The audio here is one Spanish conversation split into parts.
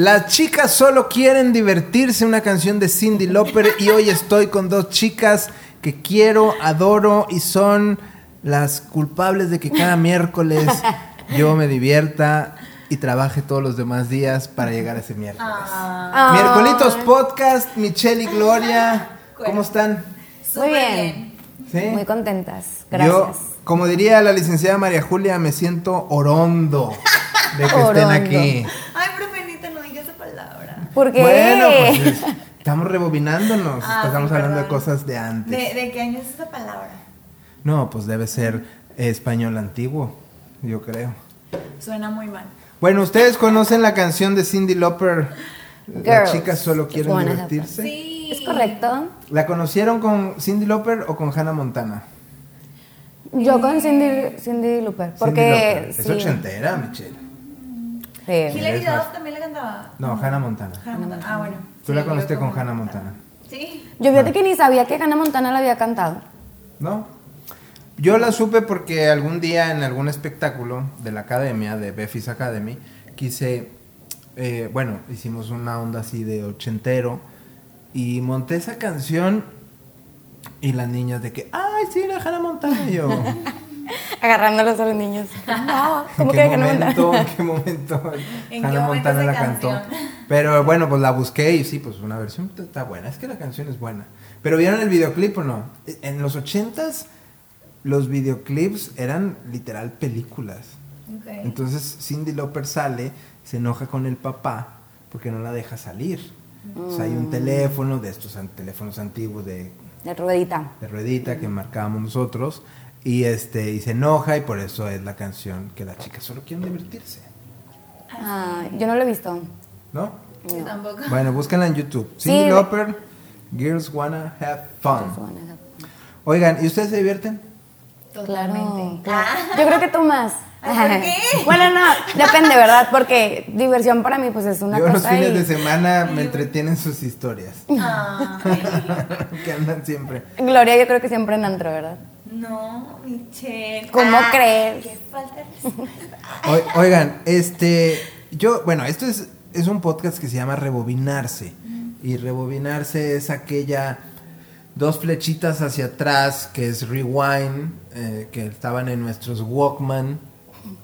Las chicas solo quieren divertirse, una canción de Cindy Lauper y hoy estoy con dos chicas que quiero, adoro y son las culpables de que cada miércoles yo me divierta y trabaje todos los demás días para llegar a ese miércoles. Ah. Miércolitos Podcast, Michelle y Gloria, ¿cómo están? Muy bien. ¿Sí? Muy contentas. Yo, Gracias. como diría la licenciada María Julia, me siento orondo de que estén aquí. Ay, pero Benita, no digas esa palabra. ¿Por qué? Bueno, pues es- estamos rebobinándonos. Ah, estamos sí, hablando de cosas de antes. ¿De, de qué año es esa palabra? No, pues debe ser español antiguo, yo creo. Suena muy mal. Bueno, ¿ustedes conocen la canción de Cindy Lauper? Las chicas solo quieren divertirse. Sí. ¿Es correcto? ¿La conocieron con Cindy Lauper o con Hannah Montana? Yo con Cindy, Cindy Looper. Cindy Porque. Lauper. Es sí, ochentera, Michelle. Sí. Hilary Duff también la cantaba. No, Hannah Montana. Hannah Montana. Ah, bueno. Tú la conociste yo con Hannah Montana. Sí. Yo fíjate que ni sabía que Hannah Montana la había cantado. ¿No? Yo la supe porque algún día en algún espectáculo de la academia, de Beffy's Academy, quise, eh, bueno, hicimos una onda así de ochentero y monté esa canción y las niñas de que, ay, sí, la Hannah Montana y yo. Agarrándolos a los niños. No, ¿En ¿cómo qué que Hannah Montana? momento, ¿En qué momento ¿En Hannah qué momento Montana la cantó? Pero bueno, pues la busqué y sí, pues una versión está buena. Es que la canción es buena. Pero ¿vieron el videoclip o no? En los ochentas los videoclips eran literal películas. Ok. Entonces Cindy Lauper sale, se enoja con el papá porque no la deja salir. O sea, hay Mm. un teléfono de estos teléfonos antiguos de De ruedita. de ruedita que marcábamos nosotros y este y se enoja y por eso es la canción que las chicas solo quieren divertirse, Ah, yo no lo he visto. ¿no? Yo tampoco. Bueno, búsquenla en YouTube. Sí, Cindy de- Lauper, Girls Wanna Have Fun. Oigan, ¿y ustedes se divierten? Claro, Totalmente. claro. Ah. Yo creo que tú más. ¿por qué? Bueno, no, depende, ¿verdad? Porque diversión para mí pues es una Yo los cosa fines y de semana me entretienen sus historias, Ay, que andan siempre. Gloria yo creo que siempre en antro, ¿verdad? No, Michelle. ¿Cómo Ah, crees? Qué falta de respeto. O- oigan, este, yo, bueno, esto es, es un podcast que se llama Rebobinarse. Y rebobinarse es aquella dos flechitas hacia atrás, que es rewind, eh, que estaban en nuestros Walkman,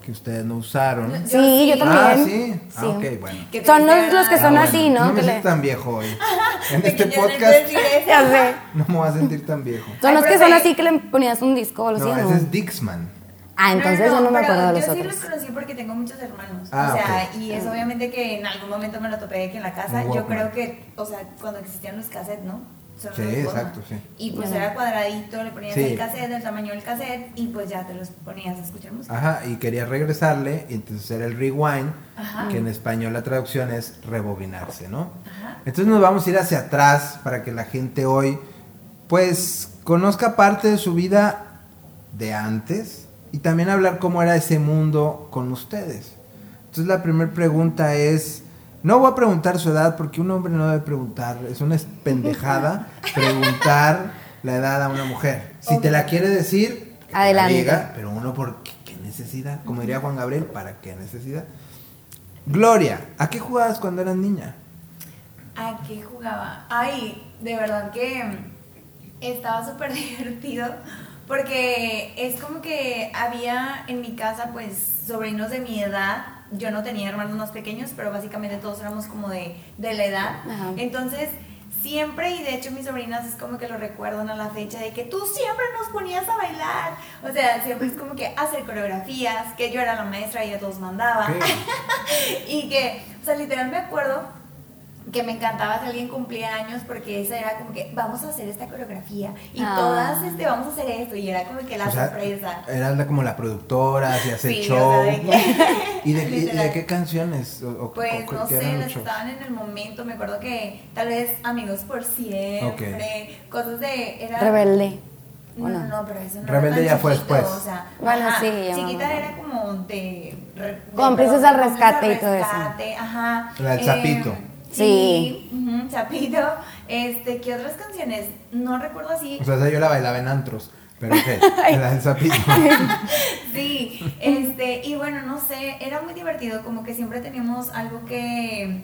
que ustedes no usaron. Yo Sí, yo también. Ah, sí. Ah, ok, bueno. Son los, los que son Ah, así. ¿no? No me siento tan viejo hoy. En De este no podcast. Ya sé. no me voy a sentir tan viejo. Son Ay, los que son así que le ponías un disco o algo No, ¿no? ese es Dixman. Ah, entonces yo no me pero acuerdo de los yo sí otros. los conocí porque tengo muchos hermanos. Ah, o sea, y es obviamente que en algún momento me lo topé que en la casa, yo creo que, o sea, cuando existían los cassettes, ¿no? Sí, exacto, sí. Y pues era cuadradito, le ponías Sí. el cassette, el tamaño del cassette, y pues ya te los ponías a escuchar música. Ajá, y quería regresarle, y entonces era el rewind, Ajá. que en español la traducción es rebobinarse, ¿no? Ajá. Entonces nos vamos a ir hacia atrás para que la gente hoy, pues, conozca parte de su vida de antes y también hablar cómo era ese mundo con ustedes. Entonces la primera pregunta es, no voy a preguntar su edad porque un hombre no debe preguntar, es una pendejada preguntar la edad a una mujer. Si te la quiere decir, que te la Adelante. diga, pero uno por qué, qué necesidad, como diría Juan Gabriel, ¿para qué necesidad? Gloria, ¿a qué jugabas cuando eras niña? ¿A qué jugaba? Ay, de verdad que estaba súper divertido porque es como que había en mi casa pues sobrinos de mi edad. Yo no tenía hermanos más pequeños, pero básicamente todos éramos como de, de la edad. Ajá. Entonces, siempre, y de hecho mis sobrinas es como que lo recuerdan a la fecha de que tú siempre nos ponías a bailar. O sea, siempre es como que hacer coreografías, que yo era la maestra y a todos mandaba. Y que, o sea, literal me acuerdo que me encantaba si alguien cumplía años porque esa era como que vamos a hacer esta coreografía y Ah. todas este vamos a hacer esto y era como que la O sea, sorpresa. Eras la- como la productora, hacías el Sí, show. o sea, de que- ¿Y de, qué- y de qué canciones? O, o- Pues o no sé, shows? estaban en el momento, me acuerdo que tal vez Amigos por Siempre, cosas de... Era, Rebelde. No, ¿o no, pero eso no Rebelde era ya fue después. O sea, Bueno, ajá, sí, Chiquita era como de... de- Cómplices al de rescate y todo eso. rescate, Ajá. La del eh, Sí. ujú, Zapito. Este, ¿qué otras canciones? No recuerdo así. O sea, esa yo la bailaba en antros. Pero qué, la del sapito. Sí, este, y bueno, no sé, era muy divertido, como que siempre teníamos algo que,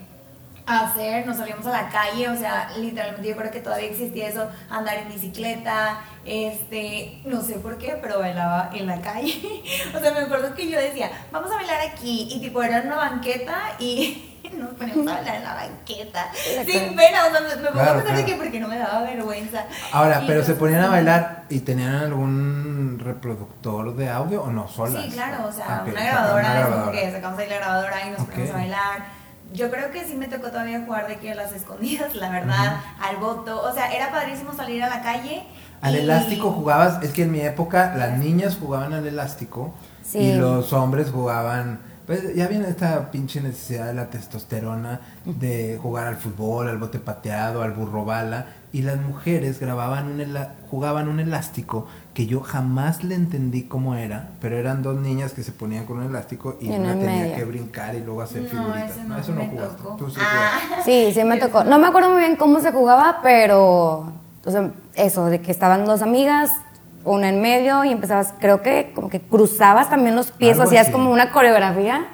hacer, nos salíamos a la calle, o sea, literalmente yo creo que todavía existía eso, andar en bicicleta, este, no sé por qué, pero bailaba en la calle. o sea, me acuerdo que yo decía, vamos a bailar aquí, y tipo era una banqueta y nos poníamos a bailar en la banqueta, sin pena, o sea, me, me pongo a pensar de que porque no me daba vergüenza. Ahora, Y pero se ponían a bailar y tenían algún reproductor de audio o no, solas. Sí, claro, o sea, Ah, una grabadora, una es grabadora. que sacamos ahí la grabadora y nos Ok. ponemos a bailar. Yo creo que sí me tocó todavía jugar de que a las escondidas, la verdad, al voto. O sea, era padrísimo salir a la calle. Al y- elástico jugabas, es que en mi época las niñas jugaban al elástico Sí. y los hombres jugaban, pues ya viene esta pinche necesidad de la testosterona de jugar al fútbol, al bote pateado, al burro bala y las mujeres grababan un ela- jugaban un elástico que yo jamás le entendí cómo era, pero eran dos niñas que se ponían con un elástico y Y una en tenía medio. que brincar y luego hacer No, figuritas. ese No, no eso no me jugaste. tocó. Tú sí Ah. jugaste. Sí, sí me tocó. No me acuerdo muy bien cómo se jugaba, pero o sea, eso, de que estaban dos amigas, una en medio y empezabas, creo que como que cruzabas también los pies, Algo hacías así. como una coreografía,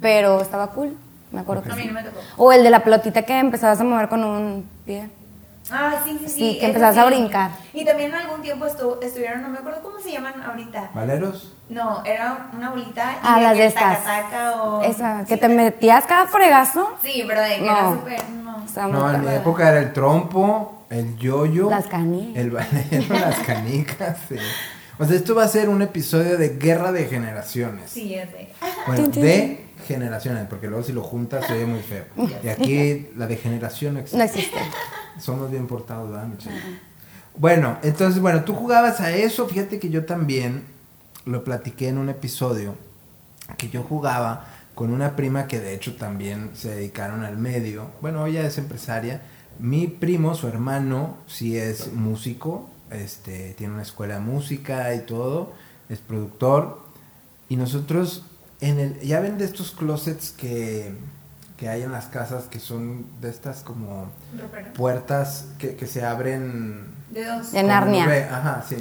pero estaba cool, me acuerdo A que mí sí. no me tocó. O el de la pelotita que empezabas a mover con un pie. Ah, sí, sí, sí. Sí, que empezabas a sí. brincar. Y también en algún tiempo estu- estuvieron, no me acuerdo cómo se llaman ahorita. ¿Valeros? No, era una bolita. y Ah, las de estas. taca-taca o... Esa, que te metías cada fregazo. Sí, pero de que No. era súper... No. No, en mi época era el trompo, el yoyo. Las canicas. El valero, las canicas. sí. O sea, esto va a ser un episodio de guerra de generaciones. Sí, ya sé. Bueno, de generaciones, porque luego si lo juntas se oye muy feo. Y aquí la de generación no existe. No existe. Somos bien portados, ¿verdad, Michelle? Bueno, entonces, bueno, tú jugabas a eso. Fíjate que yo también lo platiqué en un episodio que yo jugaba con una prima que de hecho también se dedicaron al medio. Bueno, ella es empresaria. Mi primo, su hermano, sí es músico, este, tiene una escuela de música y todo, es productor. Y nosotros, en el, ya ven de estos closets que, que hay en las casas que son de estas como puertas que, que se abren De dos. En Narnia. V, ajá, sí.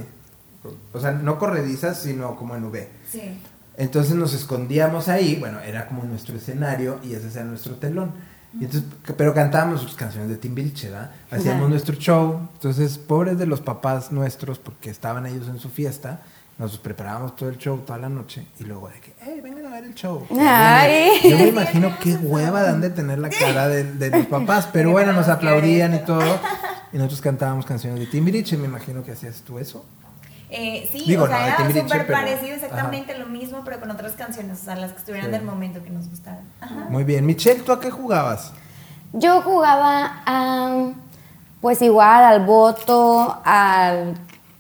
O sea, no corredizas, sino como en V. Sí. Entonces nos escondíamos ahí, bueno, era como nuestro escenario y ese era nuestro telón. Y entonces, c- pero cantábamos sus canciones de Timbiriche, ¿verdad? Hacíamos Ajá. nuestro show. Entonces, pobres de los papás nuestros, porque estaban ellos en su fiesta, nos preparábamos todo el show toda la noche y luego de que, hey, vengan a ver el show. Ay. Yo me imagino qué hueva dan de tener la cara de, de los papás, pero bueno, nos aplaudían y todo. Y nosotros cantábamos canciones de Timbiriche, me imagino que hacías tú eso. Eh, sí, Digo, o sea, no, era súper pero- parecido, exactamente lo mismo, pero con otras canciones, o sea, las que estuvieran Sí. del momento que nos gustaran. Ajá. Muy bien. Michelle, ¿tú a qué jugabas? Yo jugaba a, pues igual al voto, al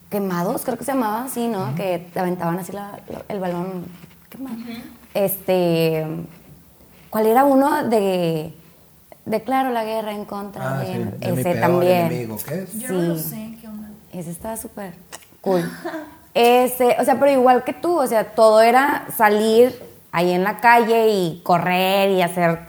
quemados, creo que se llamaba así, ¿no? Que te aventaban así la- la- el balón quemado. Este, ¿cuál era uno de declaro la guerra en contra de, Ah, de mi ese peor también? enemigo, ¿qué es? Yo no lo Sí. sé, ¿qué onda? Ese estaba súper cool. Ese, o sea, pero igual que tú, o sea, todo era salir ahí en la calle y correr y hacer.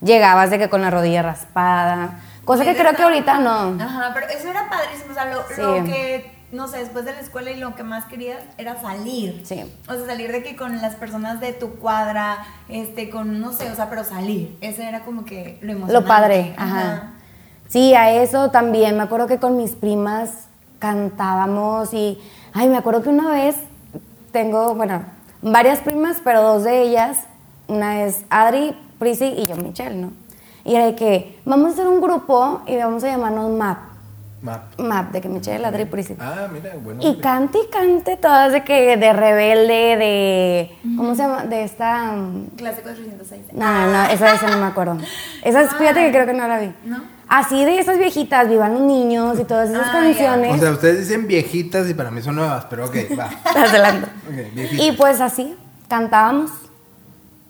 Llegabas de que con la rodilla raspada. Cosa que creo que ahorita no. Ajá, pero eso era padrísimo, o sea, lo, Sí. lo que, no sé, después de la escuela y lo que más querías era salir. Sí. O sea, salir de que con las personas de tu cuadra, este, con, no sé, o sea, pero salir. Ese era como que lo emocionante. Lo padre, ajá. Sí, a eso también. Me acuerdo que con mis primas cantábamos y, ay, me acuerdo que una vez tengo, bueno, varias primas, pero dos de ellas, una es Adri, Prisi y yo, Michelle, ¿no? Y era de que vamos a hacer un grupo y vamos a llamarnos MAP. Map. MAP, de que Michelle, Adri, Prisi. Ah, mira, bueno. Y cante y cante todas de que de rebelde, de, ¿cómo se llama? De esta... um, Clásico de 306. no, no, no, esa, esa no me acuerdo. Esa, fíjate que creo que no la vi. ¿No? Así de esas viejitas, Vivan los niños y todas esas Ah, canciones. O sea, ustedes dicen viejitas y para mí son nuevas, pero ok, va. Adelante. Ok, viejitas. Y pues así, cantábamos,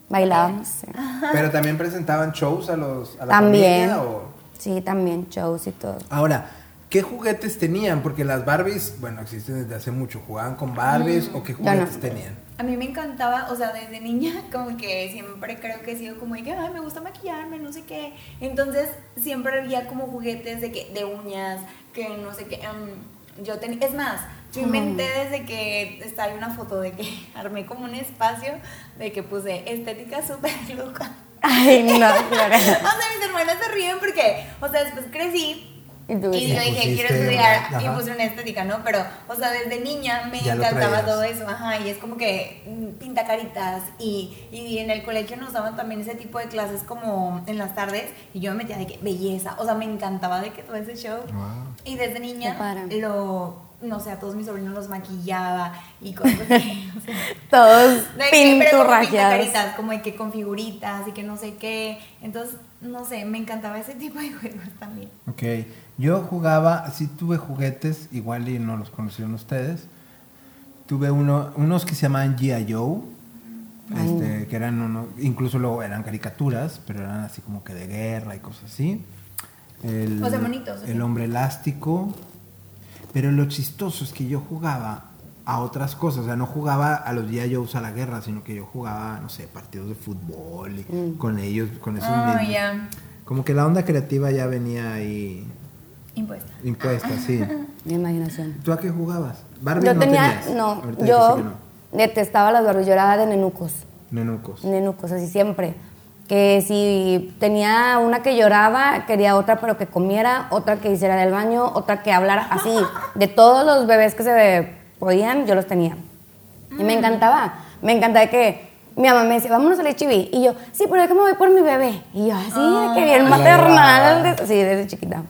bailábamos. sí. Pero también presentaban shows a los a la También. familia o Sí, también shows y todo. Ahora, ¿qué juguetes tenían? Porque las Barbies, bueno, existen desde hace mucho. ¿Jugaban con Barbies o qué Mm, ya no. juguetes tenían? A mí me encantaba, o sea, desde niña, como que siempre creo que he sido como de que, ay, me gusta maquillarme, no sé qué. Entonces, siempre había como juguetes de que, de uñas, que no sé qué. em, yo tenía, es más, yo inventé desde que está ahí una foto de que armé como un espacio de que puse estética súper loca. Ay, no, Clara. O sea, mis hermanas se ríen porque, o sea, después crecí Y tú y yo dije, quiero estudiar una- y puse una estética, ¿no? Pero, o sea, desde niña me Ya encantaba todo eso, ajá, y es como que mm, pinta caritas y, y en el colegio nos daban también ese tipo de clases como en las tardes y yo me metía de que belleza, o sea, me encantaba de que todo ese show. Wow. Y desde niña lo, no sé, a todos mis sobrinos los maquillaba y cosas así. o sea, todos como pinturrajeados. como de que con figuritas y que no sé qué. Entonces, no sé, me encantaba ese tipo de juegos también. Ok, yo jugaba, sí tuve juguetes, igual y no los conocieron ustedes. Tuve uno, unos que se llamaban G.I. Joe, este, que eran unos, incluso luego eran caricaturas, pero eran así como que de guerra y cosas así. El, O sea. El hombre elástico. Pero lo chistoso es que yo jugaba a otras cosas, o sea, no jugaba a los G.I. Joes a la guerra, sino que yo jugaba, no sé, partidos de fútbol y con ellos, con esos Ah, mismos. ya. Como que la onda creativa ya venía ahí Impuesta. impuesta, sí. Mi imaginación. ¿Tú a qué jugabas? Barbie Yo no tenía, tenías. no, Ahorita yo no. detestaba las Barbies, yo era de nenucos, Nenucos. nenucos, así siempre. Que si tenía una que lloraba, quería otra pero que comiera, otra que hiciera del baño, otra que hablara, así. De todos los bebés que se podían, yo los tenía. Y me encantaba, me encantaba que mi mamá me decía, vámonos al HIV. Y yo, sí, pero déjame voy por mi bebé. Y yo, así, que bien Ah. maternal, de- sí, desde chiquita.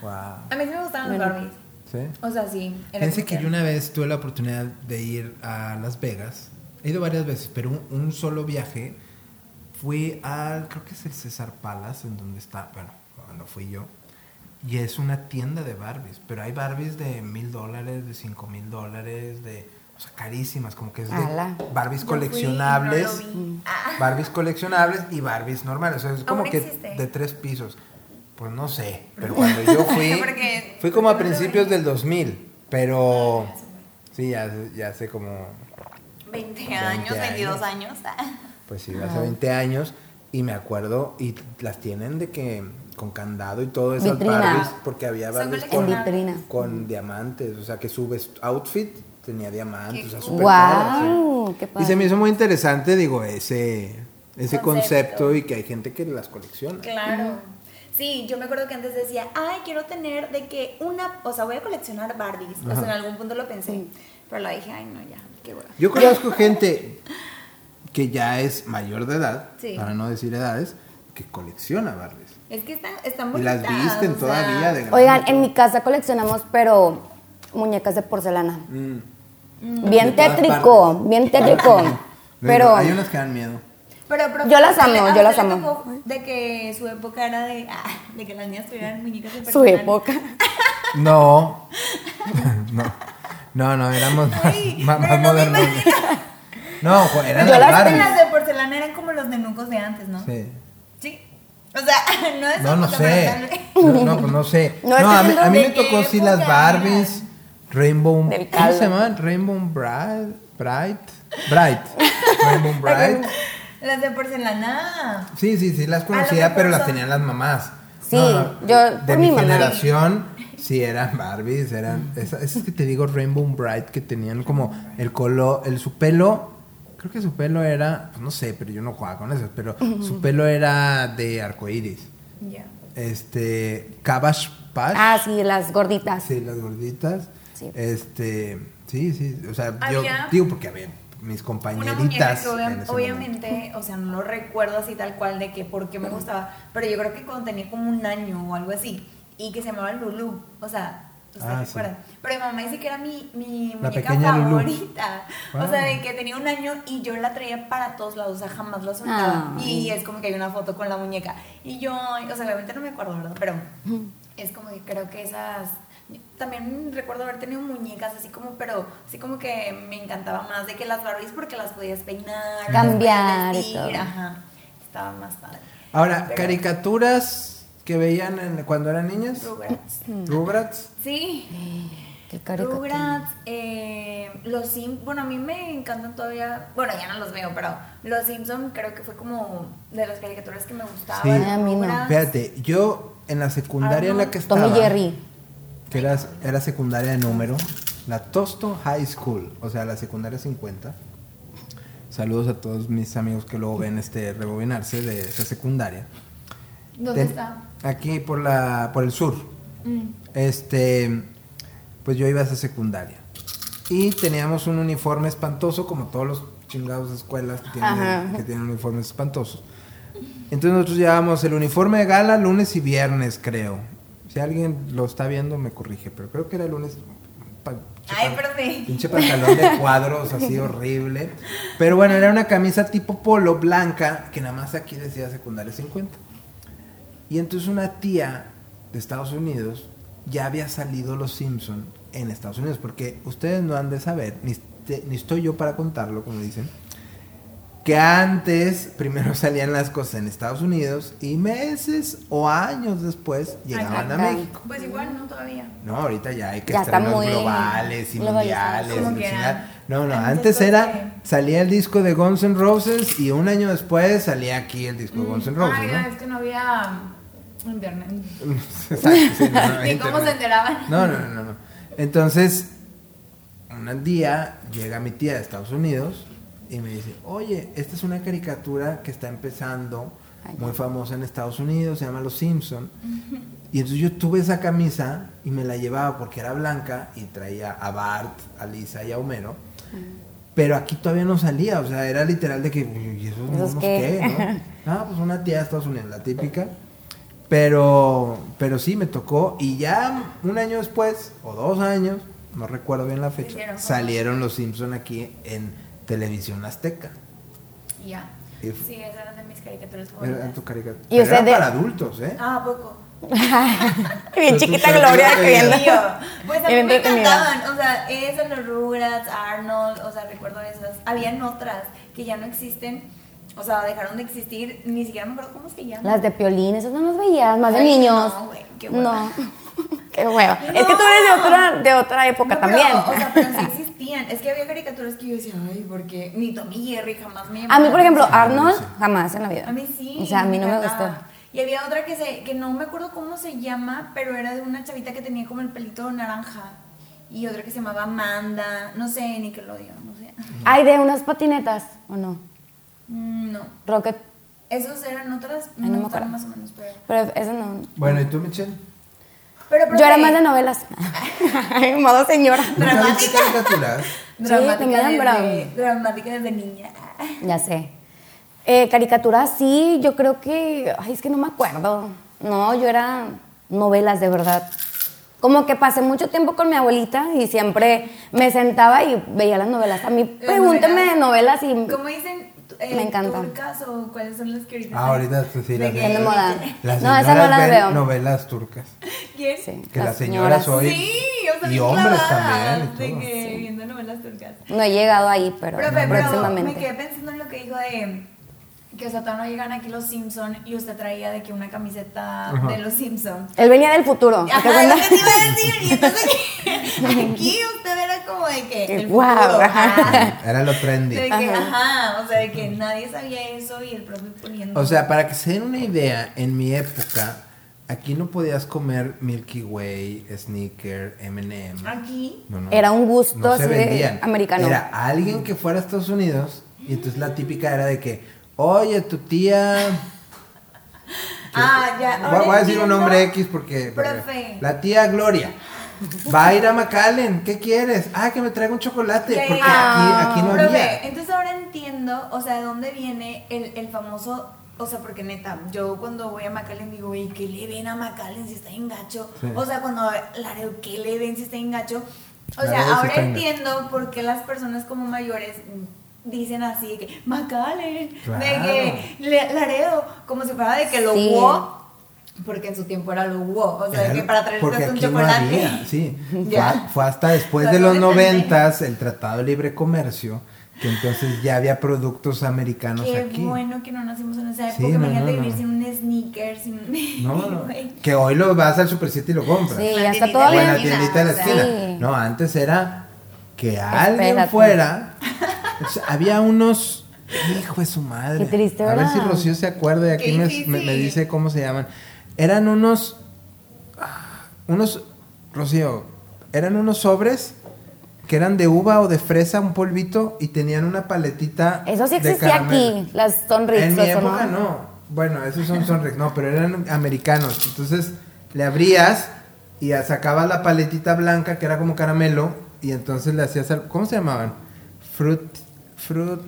Wow. A mí sí me gustaban los Bueno. Barbies. ¿Sí? O sea, sí. como que yo una vez tuve la oportunidad de ir a Las Vegas. He ido varias veces, pero un, un solo viaje fui al, creo que es el César Palace, en donde está, bueno, cuando fui yo. Y es una tienda de Barbies, pero hay Barbies de mil dólares, de cinco mil dólares, de, o sea, carísimas, como que es de Ala. Barbies Yo fui no coleccionables. vi. Ah. Barbies coleccionables y Barbies normales. O sea, es como ¿Aún que existe? de tres pisos. Pues no sé, pero cuando yo fui, fui como a no principios del 2000, pero sí, ya, ya hace como, 20 años, 20 22 años. pues sí, hace 20 años y me acuerdo y las tienen de que con candado y todo esas Vitrina. Barbies porque había Barbies con, vitrina. con diamantes, o sea, que su vest- outfit tenía diamantes, Qué o sea, padre, sí. ¡Wow! ¡Qué Y padre! se me hizo muy interesante, digo, ese, ese Concepto. concepto y que hay gente que las colecciona. Claro. Sí, yo me acuerdo que antes decía, ay, quiero tener de que una, o sea, voy a coleccionar Barbies. O sea, en algún punto lo pensé. Pero lo dije, ay, no, ya, qué bueno. Yo conozco gente que ya es mayor de edad, Sí. para no decir edades, que colecciona Barbies. Es que están, están Y bonitas. las visten o sea, todavía de. Oigan, en mi casa coleccionamos, pero muñecas de porcelana. Mm. Bien De todas tétrico, partes. bien tétrico. Pero Hay unas que dan miedo. Pero, pero Yo las ¿a usted amo, le- yo las amo. De que su época era de, ah, de que las niñas tuvieran muñecas de su porcelana. época. No. no. No, no, éramos más, Ay, más- modernos. No, eran Yo las de porcelana eran como los nenucos de antes, ¿no? Sí. Sí. O sea, no es No, no época, pero sé. No, no, pues no sé. No, No, a mí, a me tocó sí las Barbies. Rainbow. ¿Cómo se llamaban? Rainbow Bright. Bright. Bright. Rainbow Bright. Las de porcelana. Sí, sí, sí, las conocía, pero las tenían las mamás. Sí, yo- De mi, generación, sí eran Barbies, eran. Esas, esas que te digo, Rainbow Bright, que tenían como el color. El, su pelo. Creo que su pelo era. pues no sé, pero yo no jugaba con esas, pero su pelo era de arcoíris. Ya. Este. Cabbage Patch. Ah, sí, las gorditas. Sí, las gorditas. Sí. Este, sí, sí, o sea, yo Había digo porque a ver, mis Una muñeca compañeritas. que obvia- obviamente, o sea, no lo recuerdo así tal cual de que por qué me gustaba, pero yo creo que cuando tenía como un año o algo así, y que se llamaba Lulu, o sea, ¿ustedes Ah, sí. Pero mi mamá dice que era mi, mi muñeca favorita. O sea, de que tenía un año y yo la traía para todos lados, o sea, jamás la soltaba. Ay. Y es como que hay una foto con la muñeca. Y yo, o sea, obviamente no me acuerdo, ¿verdad? Pero es como que creo que esas también recuerdo haber tenido muñecas así como pero así como que me encantaba más de que las Barbies porque las podías peinar las Cambiar podías y vestir, todo. ajá estaba más padre Ahora, Pero- caricaturas que veían en- cuando eran niñas. Rugrats Rugrats. sí Qué. Rugrats eh, los Sims bueno a mí me encantan todavía bueno ya no los veo pero los Simpson creo que fue como de las caricaturas que me gustaban Sí. A mí no. Fíjate, yo en la secundaria en la que Tom estaba, y Jerry. que era, era secundaria de número, la Tosto High School, o sea, la secundaria 50, Saludos a todos mis amigos que luego ven este rebobinarse de esa secundaria. ¿Dónde Ten- está? Aquí por la por el sur. Mm. Este, pues yo iba a esa secundaria. Y teníamos un uniforme espantoso, como todos los chingados de escuelas que tienen, que tienen uniformes espantosos. Entonces nosotros llevábamos el uniforme de gala lunes y viernes, creo. Si alguien lo está viendo, me corrige, pero creo que era lunes. pa- Ay, perdí. Pinche pantalón de cuadros así horrible. Pero bueno, era una camisa tipo polo blanca que nada más aquí decía secundaria 50. Y entonces una tía de Estados Unidos ya había salido Los Simpson en Estados Unidos, porque ustedes no han de saber, ni, este- ni estoy yo para contarlo, como dicen, que antes primero salían las cosas en Estados Unidos y meses o años después llegaban a Acá. México. Pues igual, no todavía. No, ahorita ya hay que Ya está estrenos muy globales y mundiales. No, no, Antes era, que- salía el disco de Guns N' Roses y un año después salía aquí el disco de Guns N' Roses, Ay, ¿no? es que no había cómo se enteraban. No, no, no, no. Entonces, un día llega mi tía de Estados Unidos y me dice, oye, esta es una caricatura que está empezando, muy famosa en Estados Unidos, se llama Los Simpson. Y entonces yo tuve esa camisa y me la llevaba porque era blanca y traía a Bart, a Lisa y a Homero. Pero aquí todavía no salía, o sea, era literal de que, ¿y ¿Esos monos qué? qué? ¿no? Ah, pues una tía de Estados Unidos, la típica. Pero, pero sí, me tocó. Y ya un año después, o dos años, no recuerdo bien la fecha, salieron los Simpson aquí en televisión azteca. Ya. Y- Sí, esas eran de mis caricaturas Era favoritas. tu caricatura. ¿Y Pero usted era de- para adultos, ¿eh? Ah, ¿a poco. Bien chiquita Gloria escribiendo. Tío, Pues a mí me encantaban, o sea, esas, los Rugrats, Arnold, o sea, recuerdo esas. Habían otras que ya no existen, o sea, dejaron de existir, ni siquiera me acuerdo cómo se llaman. Las de Piolín, esas no las veías, más de Ay, niños. no, güey, qué hueva. No. Qué hueva. Es que tú eres de otra, de otra época No, pero, también. o sea, pero sí existían. Es que había caricaturas que yo decía, ay, porque ni Tommy y Jerry jamás me a mí, por ejemplo. Arnold, jamás en la vida. A mí sí. O sea, a mí no me gustó. Y había otra que se que no me acuerdo cómo se llama, pero era de una chavita que tenía como el pelito naranja. Y otra que se llamaba Amanda, no sé, Nickelodeon, no sé. Hay de unas patinetas, ¿o no? Mm, No. Rocket, Esos eran otras, Ay, no me acuerdo. más o menos, pero. pero eso no. Bueno, ¿y tú, Michelle? Pero, Yo era más de novelas. En modo señora. ¿Nunca viste Dramática. caricaturas? Dramática, desde, dramática desde niña. Ya sé. Eh, caricaturas, sí, yo creo que. Ay, es que no me acuerdo. No, yo era novelas, de verdad. Como que pasé mucho tiempo con mi abuelita y siempre me sentaba y veía las novelas. A mí, Las pregúnteme de novelas y. ¿Cómo dicen? Eh, Me encantan. ¿Turcas o cuáles son las que ahorita? Ah, ahorita sí, sí, ¿De las de moda. Las No, esas señoras no las ven veo. novelas turcas. ¿Quién? Sí, Que las las señoras señoras. hoy... Sí, o sea, y bien hombres también y de todo. que viendo novelas turcas. No he llegado ahí, pero Profe, pero me próximamente. quedé pensando en lo que dijo de que o sea, todavía no llegan aquí los Simpson y usted traía de que una camiseta Ajá. de los Simpson. Él venía del futuro. ¿te Ajá, acuerdas? lo que te iba a decir. Y entonces aquí, aquí usted era como de que el Guau, futuro. ajá. Era lo trendy. De que, Ajá. ajá, o sea, de que nadie sabía eso y el profe poniendo. O sea, para que se den una idea, en mi época, aquí no podías comer Milky Way, Snicker, M&M. aquí. No, no. Era un gusto No se vendían. americano. Era alguien que fuera a Estados Unidos y entonces la típica era de que, oye, tu tía... Ah, ya. Voy, ahora voy a decir un nombre X porque, Profe. la tía Gloria va a ir a McAllen. ¿Qué quieres? Ah, que me traiga un chocolate. Porque aquí, aquí no Profe, había. entonces ahora entiendo, o sea, de dónde viene el, el famoso, o sea, porque neta, yo cuando voy a McAllen digo, güey, ¿qué le ven a McAllen si está en gacho? Sí. O sea, cuando Laredo, ¿qué le ven si está en gacho? O sea, ahora entiendo por qué las personas como mayores dicen así, que McAllen, Claro. de que Le- Laredo, como si fuera de que lo Sí. porque en su tiempo era lo wow, o sea, Era- que para traer porque un aquí chocolate. no había, sí. Ya. Fue, fue hasta después de los noventas el Tratado de Libre Comercio, que entonces ya había productos americanos Qué aquí. bueno que no nacimos en esa Sí, época. no, Imagínate no, vivir sin un sneaker, sin un. No, que hoy lo vas al Super 7 y lo compras. Sí, La ya está tiendita todo la tiendita de la o sea. esquina. Sí. No, antes era que alguien Espérate. fuera. O sea, había unos. Hijo de su madre. Qué triste, A ver ¿verdad? si Rocío se acuerda y aquí me, me- me dice cómo se llaman. Eran unos. ah, Unos. Rocío, eran unos sobres que eran de uva o de fresa, un polvito, y tenían una paletita. Eso sí de existía caramelo. aquí, las Sonrix. En mi época no. Bueno, esos son Sonrix, no, pero eran americanos. Entonces le abrías y sacabas la paletita blanca que era como caramelo y entonces le hacías, ¿cómo se llamaban? Fruit, fruit,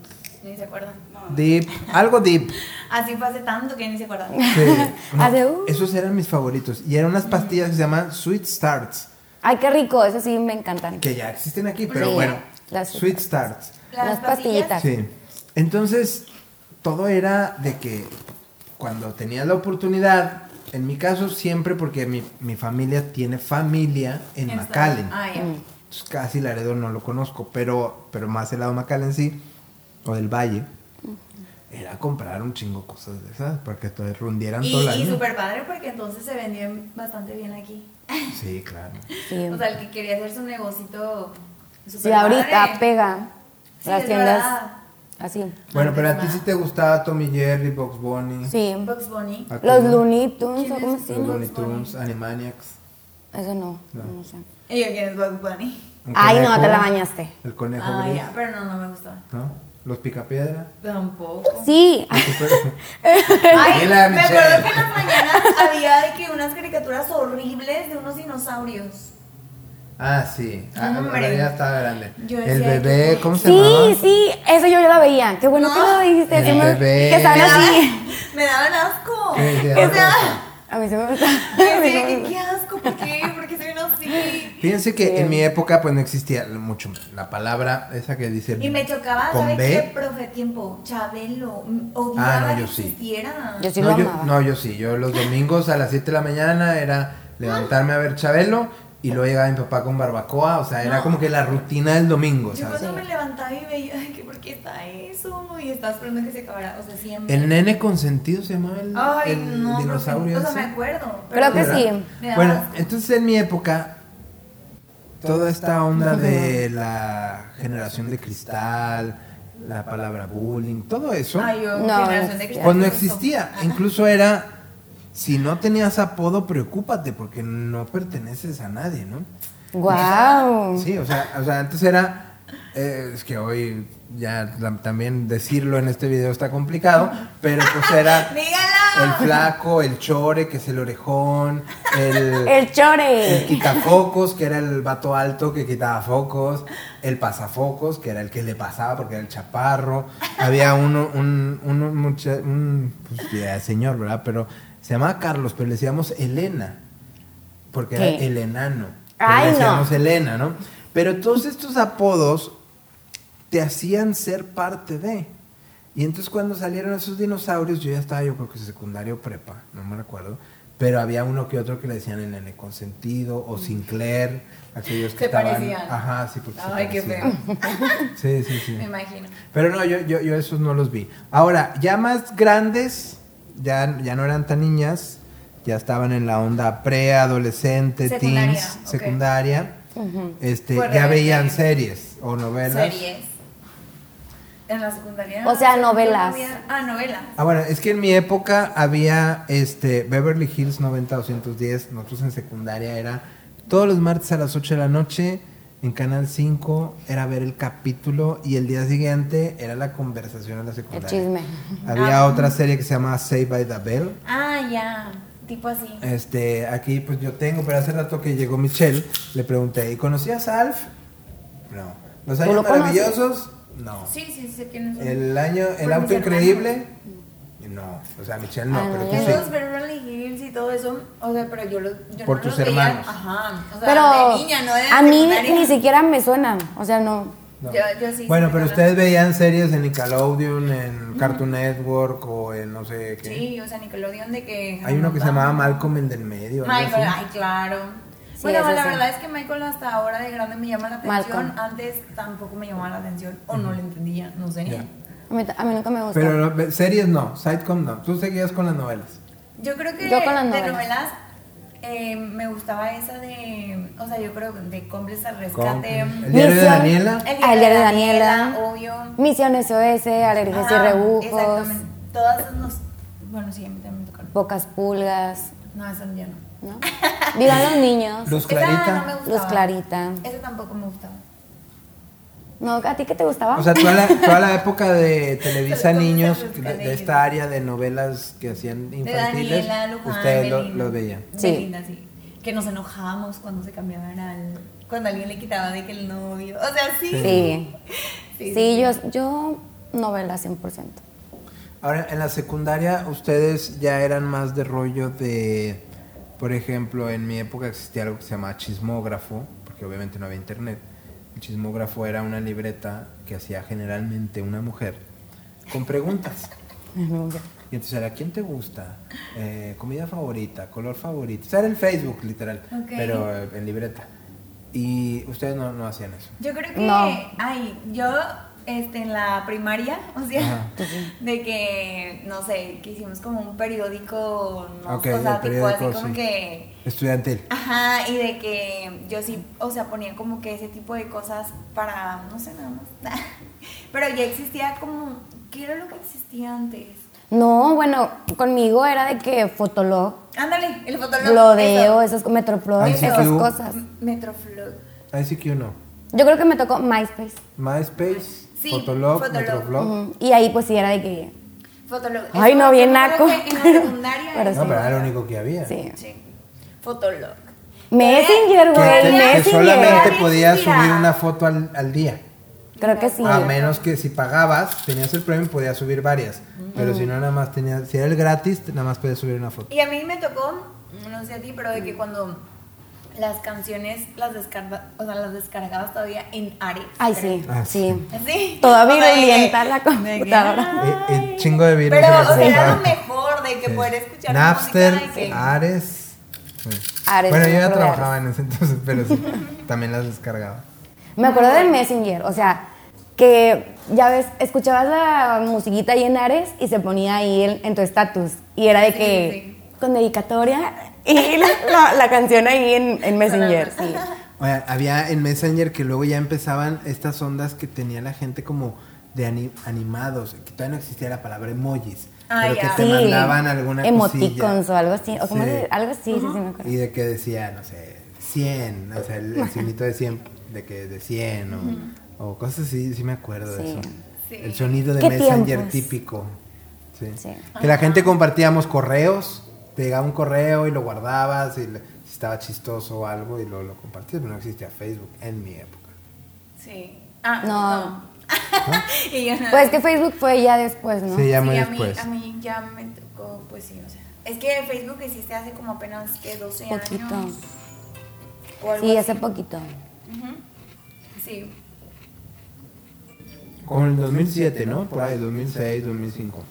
Ni se acuerdan. dip, algo dip. Así fue hace tanto que ni se acuerdan. Sí. No, uh. Esos eran mis favoritos. Y eran unas pastillas que se llaman Sweet Starts, Ay, qué rico, eso sí me encantan. que ya existen aquí, pero Sí, bueno. las Sweet Starts. Las pastillitas. Sí. Entonces, todo era de que cuando tenías la oportunidad, en mi caso siempre porque mi, mi familia tiene familia en McAllen. Ah, ya. Entonces, casi Laredo no lo conozco, pero, pero más el lado de McAllen sí, o del Valle. Era comprar un chingo cosas de esas, porque te rundieran todo Y, el y año. súper padre porque entonces se vendían bastante bien aquí. Sí, claro. Sí. O sea, el que quería hacer su negocito. Sí, ahorita padre. pega. Sí, las tiendas verdad. así. Bueno, pero a ti sí te gustaba Tommy Jerry, Box Bunny. Sí. Bugs Bunny. ¿A ti Los? Looney Tunes, ¿Quién ¿o cómo se Los? Looney Tunes, Animaniacs. Eso no, No. no sé. Y yo, ¿quién es Bugs Bunny? Un Ay, no, te la bañaste. El conejo Ah, gris, ya, pero no, no me gustaba. ¿no? Los picapiedra. Tampoco. Sí. Ay, me Michelle. acuerdo que en las mañanas había de que unas caricaturas horribles de unos dinosaurios. Ah, sí. Ah, Hombre. ya estaba grande. Yo el decía bebé, que- ¿cómo se llamaba? Sí, sí, eso yo ya la veía. Qué bueno que No. lo dijiste. El me- bebé. Que estaban Me daban, así. me daban asco. Sí, o sea, A mí se me gusta. yo decía se que gusta. qué asco, ¿por qué? ¿Por qué así? Fíjense que Sí. en mi época pues no existía mucho la palabra esa que dice Y me chocaba, con ¿sabes B. qué? Profe Tiempo, Chabelo, mm, odiaba Ah, no, que yo sí. existiera. Yo sí no, lo yo, amaba. no, yo sí. Yo los domingos a las 7 de la mañana era levantarme a ver Chabelo y luego llegaba mi papá con barbacoa. O sea, era No. como que la rutina del domingo, Yo ¿sabes? cuando me levantaba y veía, ay, que ¿por qué está eso? Y estaba esperando que se acabara, o sea, siempre. El nene consentido se llamaba el, Ay, el no, dinosaurio. profe, o sea, me acuerdo. Creo que pero- sí. Bueno, entonces en mi época, toda esta onda de la generación de cristal, la palabra bullying, todo eso, Ay, yo, No, generación de cristal, pues no me gustó. existía. Incluso era, si no tenías apodo, preocúpate, porque no perteneces a nadie, ¿no? Guau. Sí, o sea, o sea antes era, eh, es que hoy ya también decirlo en este video está complicado, pero pues era... El flaco, el chore, que es el orejón, el, El el chore. quitafocos, que era el vato alto que quitaba focos, el pasafocos, que era el que le pasaba porque era el chaparro. Había uno, un, uno mucha- un pues, ya, señor, ¿verdad? Pero se llamaba Carlos, pero le decíamos Elena, porque era el enano. Pero Ay, le no. decíamos Elena, ¿no? Pero todos estos apodos te hacían ser parte de. Y entonces cuando salieron esos dinosaurios, yo ya estaba, yo creo que secundario o prepa, no me recuerdo. Pero había uno que otro que le decían el nene consentido o Sinclair, aquellos que Se estaban. parecían. Ajá, sí, porque se Ay, qué parecían. Sí, sí, sí. Me imagino. Pero no, yo, yo, yo esos no los vi. Ahora, ya más grandes, ya, ya no eran tan niñas, ya estaban en la onda preadolescente, Secundaria, teens, secundaria. Este, ya veían series o novelas. Series. En la secundaria. O sea, novelas. había- Ah, novelas. Ah, bueno, es que en mi época había este Beverly Hills 90210, nosotros en secundaria era todos los martes a las 8 de la noche en Canal 5 era ver el capítulo y el día siguiente era la conversación en la El secundaria. chisme. Había Ah. otra serie que se llama Save by the Bell. Ah, ya. Tipo así. Este, aquí pues yo tengo, pero hace rato que llegó Michelle, le pregunté, ¿y conocías a Alf? No. ¿Los ¿Tú años lo conoces? maravillosos? No. Sí, sí, sé quiénes son. El año, el auto increíble? No. O sea, Michelle no, Ah, pero tú sí. Los Beverly Hills y todo eso, o sea, pero yo los yo Por no tus los veía, hermanos. Ajá. O sea, Pero de niña, no de a mí secundaria. ni siquiera me suenan. O sea, no. No. Yo, yo sí. Bueno, sí, pero ustedes veían series en Nickelodeon, en Cartoon Network o en no sé qué. Sí, o sea, Nickelodeon de que. Hay uno que se llamaba Malcolm el del medio. Michael, ay, claro. Sí, bueno, la sí. verdad es que Michael hasta ahora de grande me llama la atención. Malcolm. Antes tampoco me llamaba la atención o no le entendía, no sé. Ya. A mí, a mí nunca me gusta. Pero no, series no, sitcom no. Tú seguías con las novelas. Yo creo que Yo con las de novelas. novelas eh, me gustaba esa de, o sea, yo creo de Cómplices al Rescate. El diario de Daniela. Ah, el diario de Daniela. obvio. Misión SOS, alergias y rebujos, Exactamente. Todas esas nos, bueno, sí, a mí también me tocaron. pocas pulgas, No, esas ya no. ¿No? Vivan los niños. Luz Esa no me Clarita. gustaba. Luz Clarita. Esa tampoco me gustaba. No, ¿a ti qué te gustaba? O sea, toda la, toda la época de Televisa Niños, de, de esta área de novelas que hacían De infantiles, Daniela, Luján, ustedes lo, Belinda. lo veían. Sí. Belinda, sí. Que nos enojábamos cuando se cambiaban al... Cuando alguien le quitaba de que el novio... O sea, sí. Sí. Sí, Sí, yo, yo novela 100%. Ahora, en la secundaria, ustedes ya eran más de rollo de, por ejemplo, en mi época existía algo que se llamaba chismógrafo, porque obviamente no había internet. El chismógrafo era una libreta que hacía generalmente una mujer con preguntas. Y entonces era, ¿quién te gusta? Eh, ¿Comida favorita? ¿Color favorito? O sea, era el Facebook, literal, pero en libreta. Y ustedes no, no hacían eso. Yo creo que, No. ay, yo este, en la primaria, o Ajá. sea, de que, no sé, que hicimos como un periódico, no, Ok, o sea, tipo así periódico, como sí. que, Estudiantil. ajá, y de que yo sí, o sea, ponía como que ese tipo de cosas para, no sé, nada más. Pero ya existía como, ¿qué era lo que existía antes? No, bueno, conmigo era de que Fotolog, Ándale, el fotolog. Glodeo, eso. esos Metroflog, ICQ. esas cosas. Metroflog. ICQ no. Yo creo que me tocó MySpace. MySpace, Sí, Fotolog. Y ahí pues sí era de que... Fotolog. Ay, no, bien naco. que En la secundaria. Pero No, sí. pero era lo único que había. Sí. Sí. Fotolog. Messenger, güey, que- que Messenger. solamente podías subir una foto al, al día. Creo que sí. A menos que si pagabas, tenías el premio, podías subir varias. Pero si no, nada más tenías, si era el gratis, nada más podías subir una foto. Y a mí me tocó, no sé a ti, pero de que cuando las canciones las descarga, o sea, las descargabas todavía en Ares. Ay, sí, Ah, sí. Sí. Toda virulenta la computadora. Eh, eh, chingo de virus. Pero, o sea, era lo mejor de que Sí. poder escuchar Napster, música que... Ares. sí. Ares, bueno, yo ya trabajaba Ares. en ese entonces, pero sí, también las descargaba. Me acuerdo del Messenger, o sea, que ya ves, escuchabas la musiquita ahí en Ares y se ponía ahí en, en tu estatus. Y era de Sí, que con dedicatoria y la, la- la canción ahí en, en Messenger. Sí. Oye, había en Messenger que luego ya empezaban estas ondas que tenía la gente como de ani- animados, que todavía no existía la palabra emojis, Ah, pero ya. que te Sí, mandaban alguna Emoticons cosilla. o algo así. O como Sí. de- algo así, sí, sí, me acuerdo. Y de que decía, no sé, 100, o sea, el, el signito de 100, de que de 100 o, o cosas así, sí me acuerdo de eso. Sí. El sonido de ¿Qué Messenger tiempos? típico. Sí. Sí. Que la gente compartíamos correos, te llegaba un correo y lo guardabas y le- si estaba chistoso o algo y lo, lo compartías, pero no existía Facebook en mi época. Sí. Ah, No. no. y yo no. Pues que Facebook fue ya después, ¿no? Sí, ya Sí, muy a mí, después. a mí ya me tocó, pues sí, o sea. Es que Facebook existe hace como apenas que 12 Poquito. años. Sí, así. hace poquito. Ujú. Sí. Como en el 2007, ¿no? Por ahí, 2006, 2005.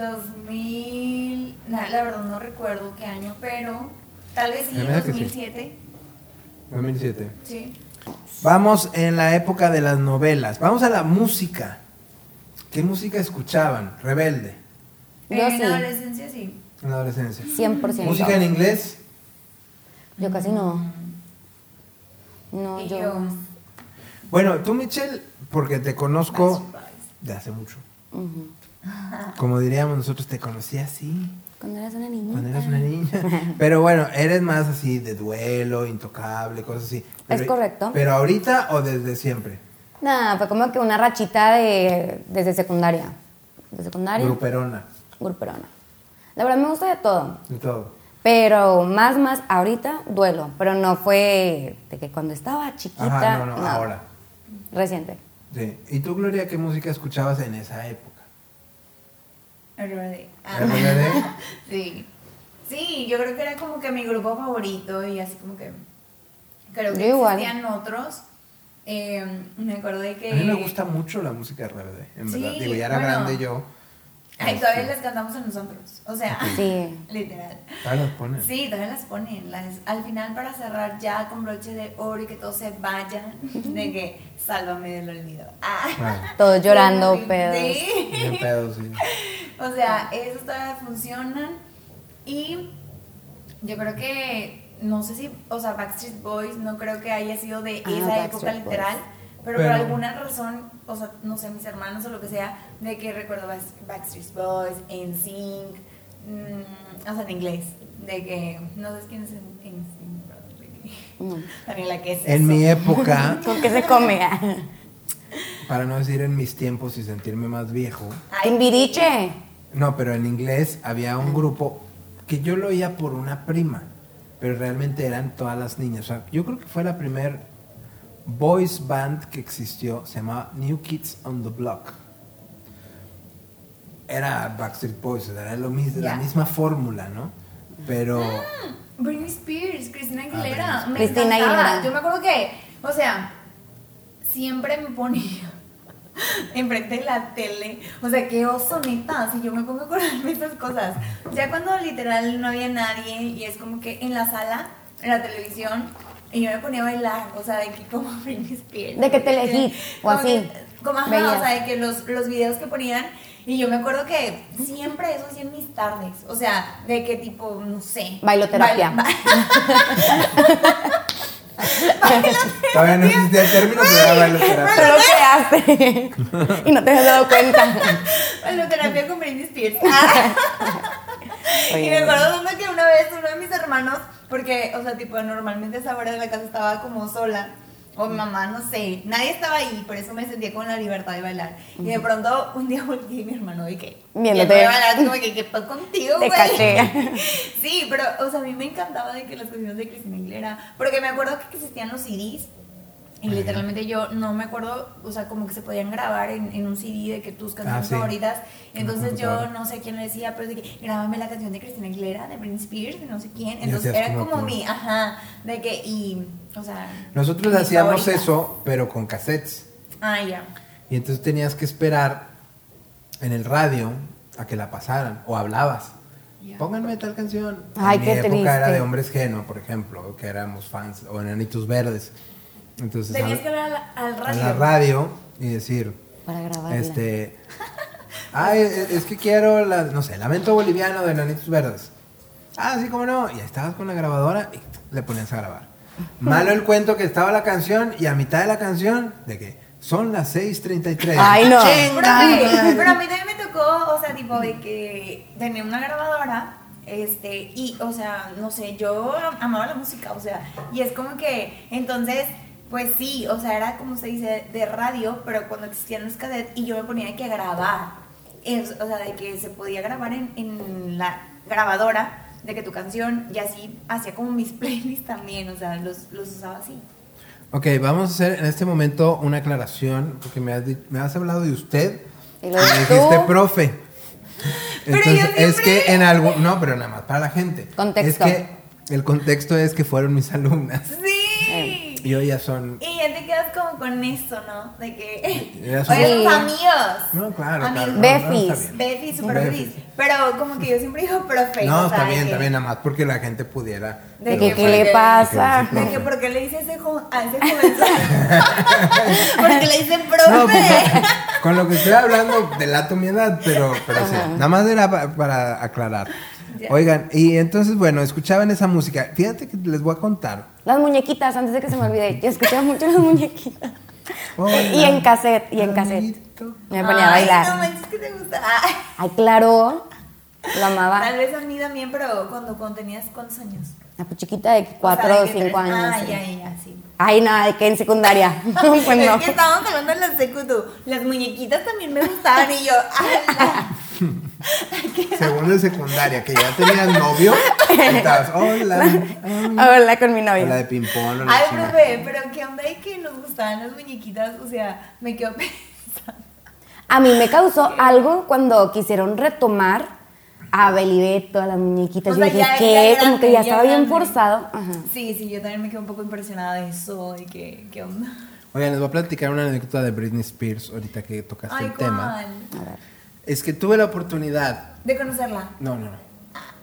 2000, na- la verdad no recuerdo qué año, pero tal vez sí, Se me hace que sí. 2007. 2007. Sí. Vamos en la época de las novelas. Vamos a la música. ¿Qué música escuchaban? Rebelde. Yo en sí. la adolescencia sí. En la adolescencia. 100%. ¿Música en inglés? Yo casi no. No, y yo. yo. Bueno, tú, Michelle, porque te conozco de hace mucho. Ujú. Como diríamos nosotros, te conocí así, Cuando eras una niña. cuando eras una niña. Pero bueno, eres más así de duelo, intocable, cosas así. Pero- Es correcto. ¿Pero ahorita o desde siempre? Nada, fue como que una rachita de, desde secundaria. De secundaria. Gruperona, Gruperona. La verdad me gusta de todo. de todo. Pero más, más, ahorita duelo. Pero no fue de que cuando estaba chiquita. Ajá, no, no, ahora. Reciente. Sí. ¿Y tú, Gloria, qué música escuchabas en esa época? RBD. Ah. ¿RBD? Sí. Sí, yo creo que era como que mi grupo favorito y así como que creo que igual. existían otros. Eh, me acuerdo de que... A mí me gusta mucho la música de RBD, en Sí, verdad. Digo, ya era bueno. grande yo. Ay, todavía les cantamos a nosotros. O sea, Sí. literal. Todavía las ponen. Sí, todavía las ponen. Las, al final, para cerrar ya con broche de oro y que todos se vayan, de que sálvame del olvido. Ah. Bueno, Todos llorando, Sí, pedos. sí. bien pedo, sí. O sea, esos todavía funcionan. Y yo creo que, no sé si, o sea, Backstreet Boys no creo que haya sido de Ah, esa Backstreet época Boys. Pero, Pero- por alguna razón, o sea, no sé, mis hermanos o lo que sea, de que recuerdo Back- Backstreet Boys, NSYNC, mm, o sea, en inglés. De que, no sé quién es NSYNC, perdón, de que-. Daniela, ¿qué es En eso? mi época, ¿Con qué se come? para no decir en mis tiempos y sentirme más viejo. Timbiriche. No, pero en inglés había un grupo que yo lo oía por una prima, pero realmente eran todas las niñas. O sea, yo creo que fue la primer boys band que existió, se llamaba New Kids on the Block. Era Backstreet Boys, era lo mismo, la Ya. misma fórmula, ¿no? Pero Britney Spears, Cristina Aguilera. Ah, Britney me Cristina encantaba. Aguilera. Yo me acuerdo que, o sea, siempre me ponía enfrente de la tele. O sea, qué oso, neta. Si yo me pongo a acordarme de esas cosas. Ya cuando literal no había nadie y es como que en la sala, en la televisión, y yo me ponía a bailar. O sea, de que como Britney Spears. De que Telehit, o Como así, que- Como ajá, o sea, de que los, los videos que ponían. Y yo me acuerdo que siempre eso hacía en mis tardes. O sea, de que tipo, no sé. Bailoterapia. bail- ba- todavía no existía el término, pero era bailoterapia. Pero lo creaste. y no te habías dado cuenta. Bailoterapia con Britney Spears. Y me acuerdo tanto que una vez uno de mis hermanos, porque, o sea, tipo, normalmente esa hora de la casa estaba como sola. O mi mamá, no sé, nadie estaba ahí, por eso me sentía con la libertad de bailar. Y de pronto un día volteé y mi hermano de que Viéndote. viéndome bailar, como que qué pasó contigo, Te güey. caché. Sí, pero, o sea, a mí me encantaba de que las canciones de Cristina Aguilera, porque me acuerdo que existían los CDs y literalmente yo no me acuerdo, o sea, como que se podían grabar en, en un CD de que tus canciones Ah, sí. favoritas. Entonces yo no sé quién le decía, pero de que grábame la canción de Cristina Aguilera, de Britney Spears, de no sé quién. Entonces era como como mi, ajá, de que, y, o sea. Nosotros mi hacíamos favorita. eso, pero con cassettes. Ah, ya. Y entonces tenías que esperar en el radio a que la pasaran o hablabas. Ya. Pónganme tal canción. Ay, en mi qué época triste. era de Hombres Geno, por ejemplo, que éramos fans, o Enanitos Verdes. Entonces Tenías al- que hablar al, al a radio. la radio y decir, Para grabarla. este, ay, es es que quiero, la, no sé, Lamento Boliviano de Enanitos Verdes. Ah, sí, cómo no. Y ahí estabas con la grabadora y le ponías a grabar. Malo el cuento que estaba la canción y a mitad de la canción, de que son las 6.33. Ay, no. Pero, sí, madre. pero a mí también me tocó, o sea, tipo de que tenía una grabadora, este, y, o sea, no sé, yo amaba la música, o sea, y es como que, entonces, pues sí, o sea, era como se dice, de radio, pero cuando existían los cassettes, y yo me ponía que grabar, Es- o sea, de que se podía grabar en, en la grabadora, de que tu canción, y así hacía como mis playlists también, o sea, los, los usaba así. Ok, vamos a hacer en este momento una aclaración, porque me has, me has hablado de usted Y y luego dijiste profe. Pero Entonces, yo es que en algún... No, pero nada más para la gente. Contexto. Es que el contexto es que fueron mis alumnas. Sí. Y hoy ya son... Y ya te quedas como con eso, ¿no? De que. Ya Oye, somos- sus amigos. No, claro, Amigos. claro. Befis. no, super Befis. feliz. Pero como que yo siempre digo profe. No, está bien, está bien, nada más porque la gente pudiera... De ¿De que qué le pasa? De que porque le dice ese jo- a ese joven. porque le dicen profe. No, pues, con lo que estoy hablando delato mi edad, pero, pero sí, nada más era pa- para aclarar. Ya. Oigan, y entonces, bueno, escuchaban esa música. Fíjate que les voy a contar. Las muñequitas, antes de que se me olvide. Yo escuchaba mucho las muñequitas. Hola, y en cassette, y en cassette. Me ponía a Ay, bailar. No manches que te gusta. Ay, Ay, claro. Lo amaba. Tal vez a mí también, pero cuando, cuando tenías cuántos años. La pues chiquita de O sea, cuatro de o que cinco tres- años. Ah, sí. ya, ya, sí. Ay, nada, de que en secundaria. pues no. Es que estábamos hablando de la secu, tú. Las muñequitas también me gustaban y yo, ¡ala! Segundo de secundaria, que ya tenías novio. estabas, hola. ay, Hola con mi o la de novio. ping-pong. o la Ay, profe, pero qué onda de que nos gustaban las muñequitas, o sea, me quedo pensando. A mí me causó algo cuando quisieron retomar a Belibeto, a las muñequitas. O Yo sea, dije, ya- ¿qué? ya Como que ya ya estaba bien forzado. Ajá. Sí, sí, yo también me quedo un poco impresionada de eso, de que, qué onda. Oigan, les voy a platicar una anécdota de Britney Spears ahorita que tocaste Ay, el tema. A ver. Es que tuve la oportunidad De conocerla. No, no, no.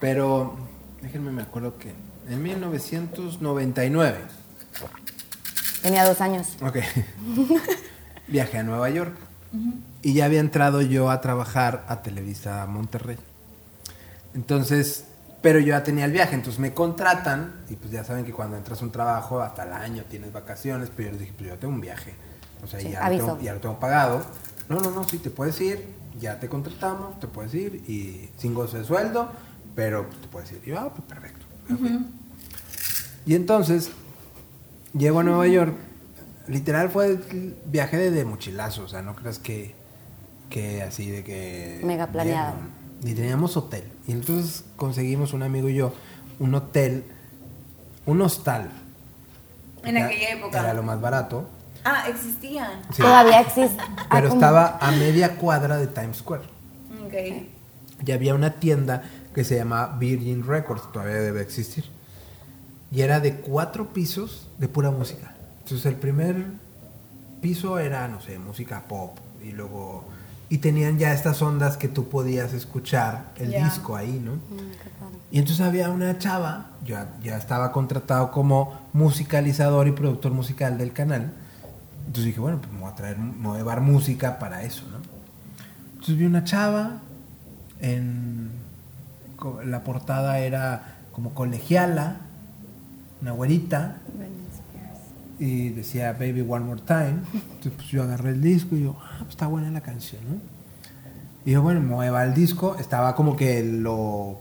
Pero déjenme me acuerdo que en 1999, Tenía dos años. ok, viajé a Nueva York y ya había entrado yo a trabajar a Televisa Monterrey. Entonces, pero yo ya tenía el viaje, entonces me contratan y pues ya saben que cuando entras a un trabajo hasta el año tienes vacaciones, pero yo les dije, pues yo tengo un viaje, o sea, Sí, ya, lo tengo, ya lo tengo pagado. No, no, no, sí, te puedes ir, ya te contratamos, te puedes ir y sin goce de sueldo, pero pues, te puedes ir. Y yo, ah, pues perfecto. Y entonces, llego a Nueva York, literal fue el viaje de, de mochilazo, o sea, no creas que, que así de que... Mega planeado. Ni teníamos hotel. Y entonces conseguimos un amigo y yo un hotel, un hostal. En Era- aquella época. Era lo más barato. Ah, existían. Sí. Todavía existe. Ah, Pero ¿cómo? estaba a media cuadra de Times Square. Ok. Y había una tienda que se llamaba Virgin Records, todavía debe existir. Y era de cuatro pisos de pura música. Entonces el primer piso era, no sé, música pop. Y luego... Y tenían ya estas ondas que tú podías escuchar el disco ahí, ¿no? Mm. Y entonces había una chava, yo ya, estaba contratado como musicalizador y productor musical del canal. Entonces dije, bueno, pues me voy a traer, me voy a llevar música para eso, ¿no? Entonces vi una chava, en la portada era como colegiala, una güerita. Y decía Baby One More Time. Entonces pues yo agarré el disco y yo, ah, pues está buena la canción, ¿no? Y yo, bueno, me voy a llevar el disco, estaba como que lo,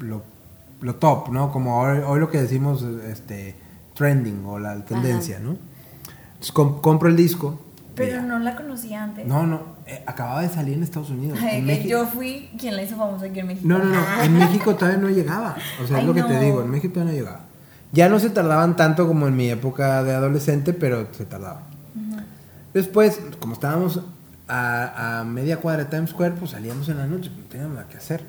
lo, lo top, ¿no? Como hoy, hoy lo que decimos, este, trending o la tendencia, ¿no? Entonces com- compro el disco. Pero no la conocía antes. no, no, eh, acababa de salir en Estados Unidos. Ay, en que México- yo fui quien la hizo famosa aquí en México. no, no, no. En México todavía no llegaba. O sea, Ay, es lo que te no. digo. En México todavía no llegaba. Ya no se tardaban tanto como en mi época de adolescente, pero se tardaba. Después, como estábamos a, a media cuadra de Times Square, pues salíamos en la noche, no teníamos nada que hacer.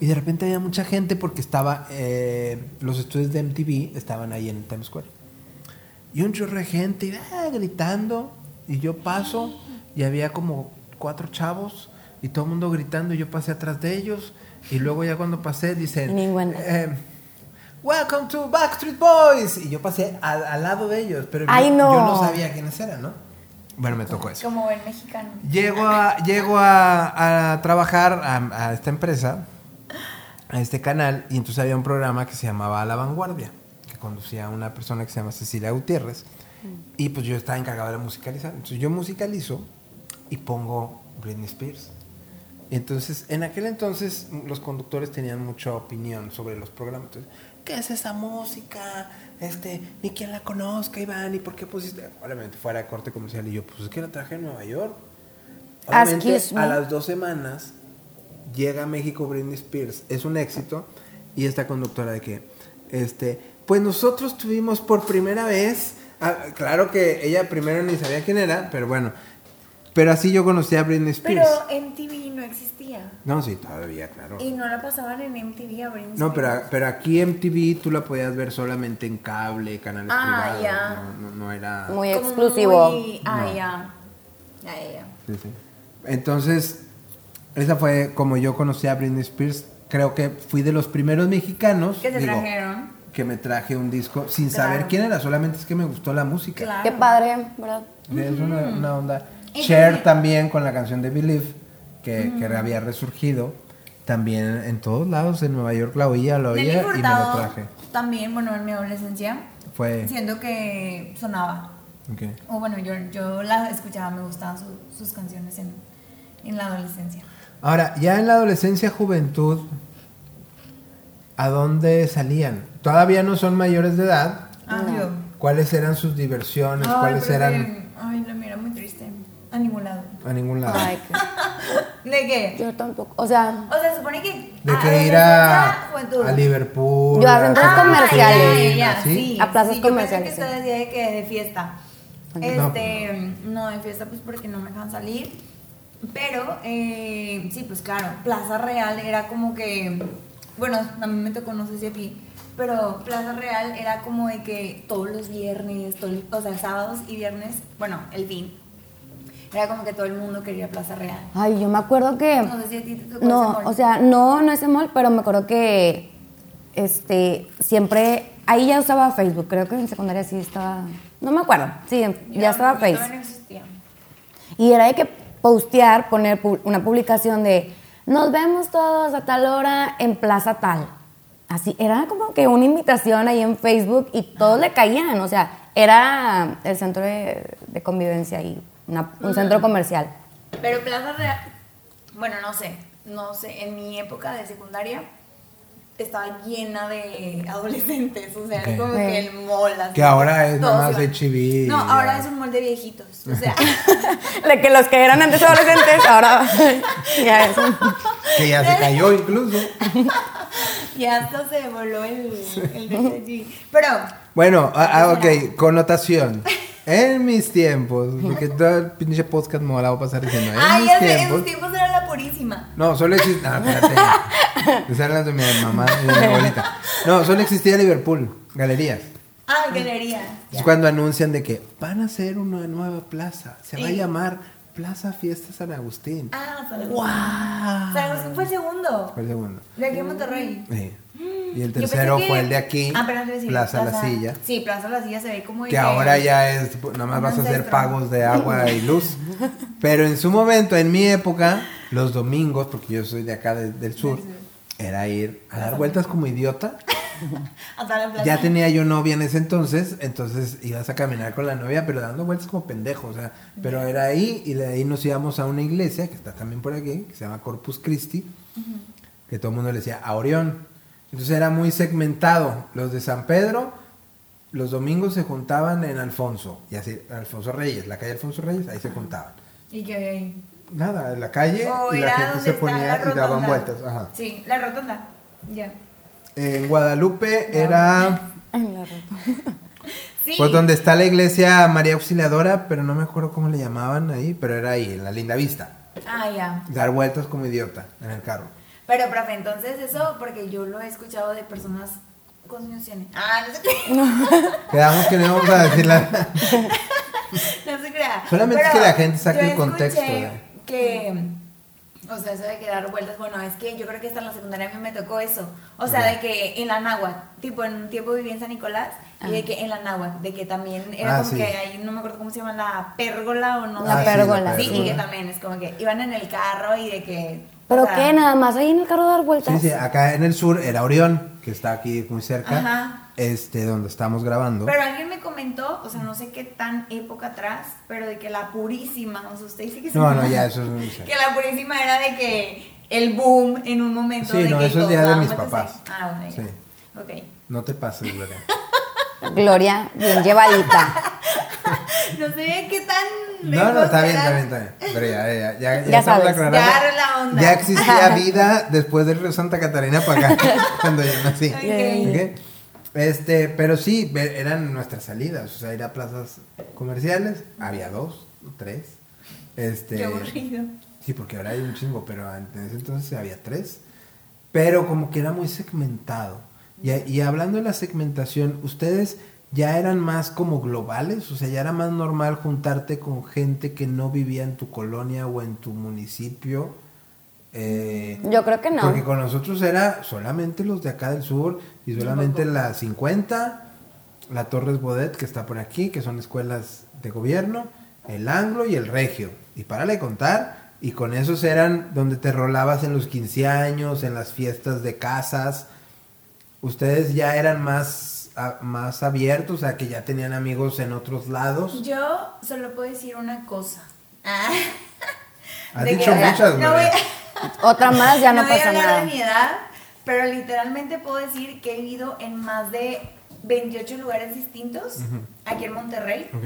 Y de repente había mucha gente porque estaba, eh, los estudios de MTV estaban ahí en Times Square. Y un chorro de gente y, ah, gritando. Y yo paso y había como cuatro chavos y todo el mundo gritando. Y yo pasé atrás de ellos. Y luego ya cuando pasé dicen... Ninguna. eh, Welcome to Backstreet Boys. Y yo pasé al, al lado de ellos. Pero yo- Ay, no. yo no sabía quiénes eran, ¿no? Bueno, me tocó eso. Como buen mexicano. Llego a, llego a, a trabajar a, a esta empresa, a este canal, y entonces había un programa que se llamaba la Vanguardia, que conducía una persona que se llama Cecilia Gutiérrez. Y pues yo estaba encargado de musicalizar. Entonces yo musicalizo y pongo Britney Spears. Y entonces, en aquel entonces, los conductores tenían mucha opinión sobre los programas. Entonces, ¿qué es esa música? Este, ni quien la conozca, Iván, ¿y por qué pusiste? Obviamente fuera de corte comercial. Y yo, pues es que la traje en Nueva York. Obviamente, a las dos semanas llega a México Britney Spears. Es un éxito. Y esta conductora de que, este, pues nosotros tuvimos por primera vez. ah, claro que ella primero ni sabía quién era, pero bueno. Pero así yo conocí a Britney Spears. Pero MTV no existía. No, sí, todavía, claro. Y no la pasaban en MTV a Britney No, pero, Spears. pero aquí MTV tú la podías ver solamente en cable, canales Ah, privados. ya. No, no, no era. Muy Como exclusivo. muy- Ah, No. ya. Ya, ya, ya. Sí, sí. Entonces, esa fue como yo conocí a Britney Spears. Creo que fui de los primeros mexicanos. ¿Qué te digo, trajeron? Que me traje un disco sin Claro. saber quién era, solamente es que me gustó la música. Claro. Qué padre, ¿verdad? Es una, una onda. Cher también- con la canción de Believe, que, que había resurgido. También en todos lados, en Nueva York la oía, la oía y me lo traje. también, bueno, en mi adolescencia, Fue. siento que sonaba. ok. O bueno, yo, yo la escuchaba, me gustaban su- sus canciones en, en la adolescencia. Ahora, ya en la adolescencia, juventud, ¿a dónde salían? Todavía no son mayores de edad. Ah, No. ¿Cuáles eran sus diversiones? Ay, ¿Cuáles eran que- Ay, la mira muy triste. A ningún lado. a ningún lado? Ay, qué- ¿De qué? yo tampoco. O sea, O sea, se supone que. De ah, que ir a, Liverpool. Yo a centros Fe, comerciales. ya, ya, ¿sí? sí. A plazas sí, yo pensé comerciales, que usted decía de que de fiesta. No. Este, no, de fiesta pues porque no me dejan salir. Pero, eh, sí, pues claro, Plaza Real era como que, bueno, a mí me tocó, no sé si pero Plaza Real era como de que todos los viernes, todo el- o sea, sábados y viernes, bueno, el fin, era como que todo el mundo quería Plaza Real. ay, yo me acuerdo que. No sé si a ti te tocó No, ese mall. o sea, no, no ese mall, pero me acuerdo que este siempre ahí ya usaba Facebook, creo que en secundaria sí estaba, no me acuerdo, sí, ya estaba Facebook. no existía. Y era de que postear, poner una publicación de nos vemos todos a tal hora en plaza tal. Así, era como que una invitación ahí en Facebook y todos le caían, o sea, era el centro de, de convivencia y una- un centro comercial. Pero Plaza Real, bueno, no sé, no sé, en mi época de secundaria, estaba llena de adolescentes, o sea, Ok. como que el mall. así, Que ahora es nada más. HIV. No, ahora es un mall de viejitos, o sea, De que los que eran antes adolescentes, ahora ya es un- Que ya se cayó incluso. y hasta se voló el, el de allí. Pero, Bueno, ah, ah, ¿Qué ok, connotación. En mis tiempos, porque todo el pinche podcast me la voy a pasar diciendo. En ay, mis ya sé, en tiempos. tiempos era la purísima. No, solo existía. No, espérate. Hablando de mi mamá y de mi abuelita. No, solo existía Liverpool, galerías. Ay, galería. Es cuando anuncian de que van a hacer una nueva plaza. Se va a llamar Plaza Fiesta San Agustín. Ah, San Agustín. ¡Wow! San Agustín fue el segundo. Fue el segundo. De aquí en Monterrey. Sí. Y el tercero que- fue el de aquí, Ah, pero decir, Plaza La Silla. Sí, Plaza La Silla se ve como. de Que ahora ya es, nada más vas a hacer pagos de agua y luz. Pero en su momento, en mi época, los domingos, porque yo soy de acá de- del sur, Del sur. era ir a dar vueltas como idiota. Hasta la plaza. Ya tenía yo novia en ese entonces, entonces ibas a caminar con la novia, pero dando vueltas como pendejo, o sea, pero era ahí y de ahí nos íbamos a una iglesia que está también por aquí, que se llama Corpus Christi, que todo el mundo le decía a Orión. Entonces era muy segmentado. Los de San Pedro, los domingos se juntaban en Alfonso, y así, Alfonso Reyes, la calle Alfonso Reyes, ahí se juntaban. Y que ahí. Nada, en la calle O y la gente se ponía la y daban vueltas. Ajá. Sí, la rotonda. Ya. En Guadalupe era... en la ropa. Sí. Pues donde está la iglesia María Auxiliadora, pero no me acuerdo cómo le llamaban ahí, pero era ahí, en la linda vista. Ah, ya. Dar vueltas como idiota en el carro. Pero, profe, entonces eso, porque yo lo he escuchado de personas. ¿Cuántos años tienen? Ah, no se crea. Quedamos que no íbamos a decir la... no se crea. Solamente Pero es que la gente saque el contexto, ¿eh? Que. O sea, eso de que dar vueltas, bueno, es que yo creo que hasta en la secundaria a mí me tocó eso. O sea, de que en la náhuatl, tipo en un tiempo viví en San Nicolás, y de que en la náhuatl, de que también era Ah, como sí. que ahí, no me acuerdo cómo se llama, la pérgola o no La sé. pérgola, Sí, sí. y que también es como que iban en el carro y de que. ¿Pero o sea, qué? Nada más ahí en el carro dar vueltas. Sí, sí, acá en el sur era Orión, que está aquí muy cerca, Ajá. Este, donde estamos grabando. Pero alguien me comentó, o sea, no sé qué tan época atrás, pero de que la purísima, o sea, usted dice que se No, no, ya eso es un... Que la purísima era de que el boom en un momento. Sí, de no, que eso es ya de mis papás. Ah, bueno. Sí. Ok. No te pases, Gloria. Gloria, bien llevadita. No sé qué tan. No, no, está bien, está bien, está bien. Pero ya, ya, ya, ya, Ya sabes. aclarando. Ya la onda. Ya existía vida después del río Santa Catarina para acá, cuando yo nací. Ok. Ok. Este, pero sí, eran nuestras salidas, o sea, ir a plazas comerciales, había dos, tres. Este, Qué aburrido. Sí, porque ahora hay un chingo, pero en ese entonces había tres. Pero como que era muy segmentado. Y, y hablando de la segmentación, ¿ustedes ya eran más como globales? O sea, ya era más normal juntarte con gente que no vivía en tu colonia o en tu municipio. Eh, Yo creo que no. Porque con nosotros era solamente los de acá del sur y solamente la 50, la Torres Bodet que está por aquí, que son escuelas de gobierno, el Anglo y el Regio. Y para de contar, y con esos eran donde te rolabas en los 15 años, en las fiestas de casas. Ustedes ya eran más, a- más abiertos, o sea, que ya tenían amigos en otros lados. Yo solo puedo decir una cosa. Ah. Has De dicho muchas, no voy. Otra más, ya no, voy a pasa hablar nada. de mi edad, pero literalmente puedo decir que he vivido en más de 28 lugares distintos aquí en Monterrey. Ok.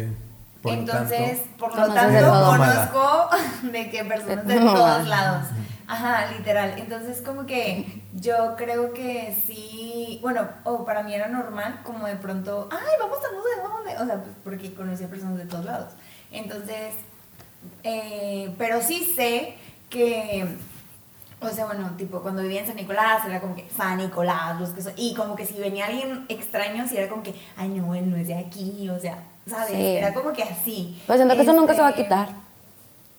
Por lo Entonces, tanto, por lo tanto, conozco de que personas de todos todo. lados. Ajá, literal. Entonces, como que yo creo que sí, bueno, o para mí era normal, como de pronto, ay, vamos a no sé dónde. O sea, pues, porque conocía personas de todos lados. Entonces, eh, pero sí sé que, o sea, bueno, tipo, cuando vivía en San Nicolás, era como que San Nicolás, los que son, y como que si venía alguien extraño, sí era como que, ay, no, él no es de aquí, o sea, ¿sabes? Sí. Era como que así. Pues siento que eso nunca se va a Este, quitar.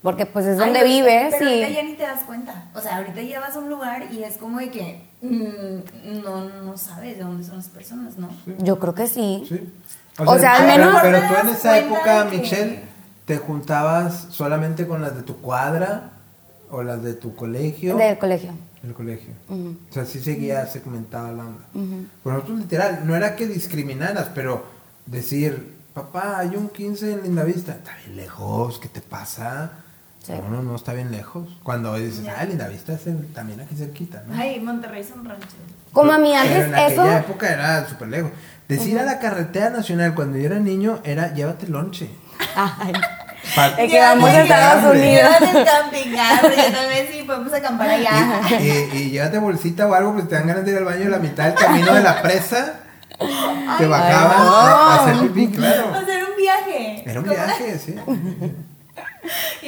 Porque pues es ay, donde pero- vives pero ahorita ya ni te das cuenta. O sea, ahorita ya vas a un lugar y es como de que mm, no, no sabes de dónde son las personas, ¿no? Yo creo que sí. Sí. O sea, al menos- Pero tú en esa época, que- Michelle, ¿te juntabas solamente con las de tu cuadra o las de tu colegio? Del colegio. El colegio. Ujú. O sea, sí seguía segmentada la onda. Ujú. Por nosotros, literal, no era que discriminaras, pero decir, papá, hay un 15 en Lindavista. Está bien lejos, ¿qué te pasa? Sí. No, no, no, está bien lejos. Cuando dices, Ya. ah, Linda Vista es en- también aquí cerquita, ¿no? Ay, Monterrey es un rancho. Como a mí Pero antes en eso... aquella época era súper lejos. Decir a la carretera nacional cuando yo era niño era llévate lonche. Ay, Es que vamos a Estados hambre. Unidos. Llévate camping, porque tal vez sí podemos acampar allá. Y, y- y llévate bolsita o algo, pues te dan ganas de ir al baño a la mitad del camino de la presa. Te bajaban Ay, no. a, a hacer pipí, claro. Hacer un viaje. Era un viaje, sí.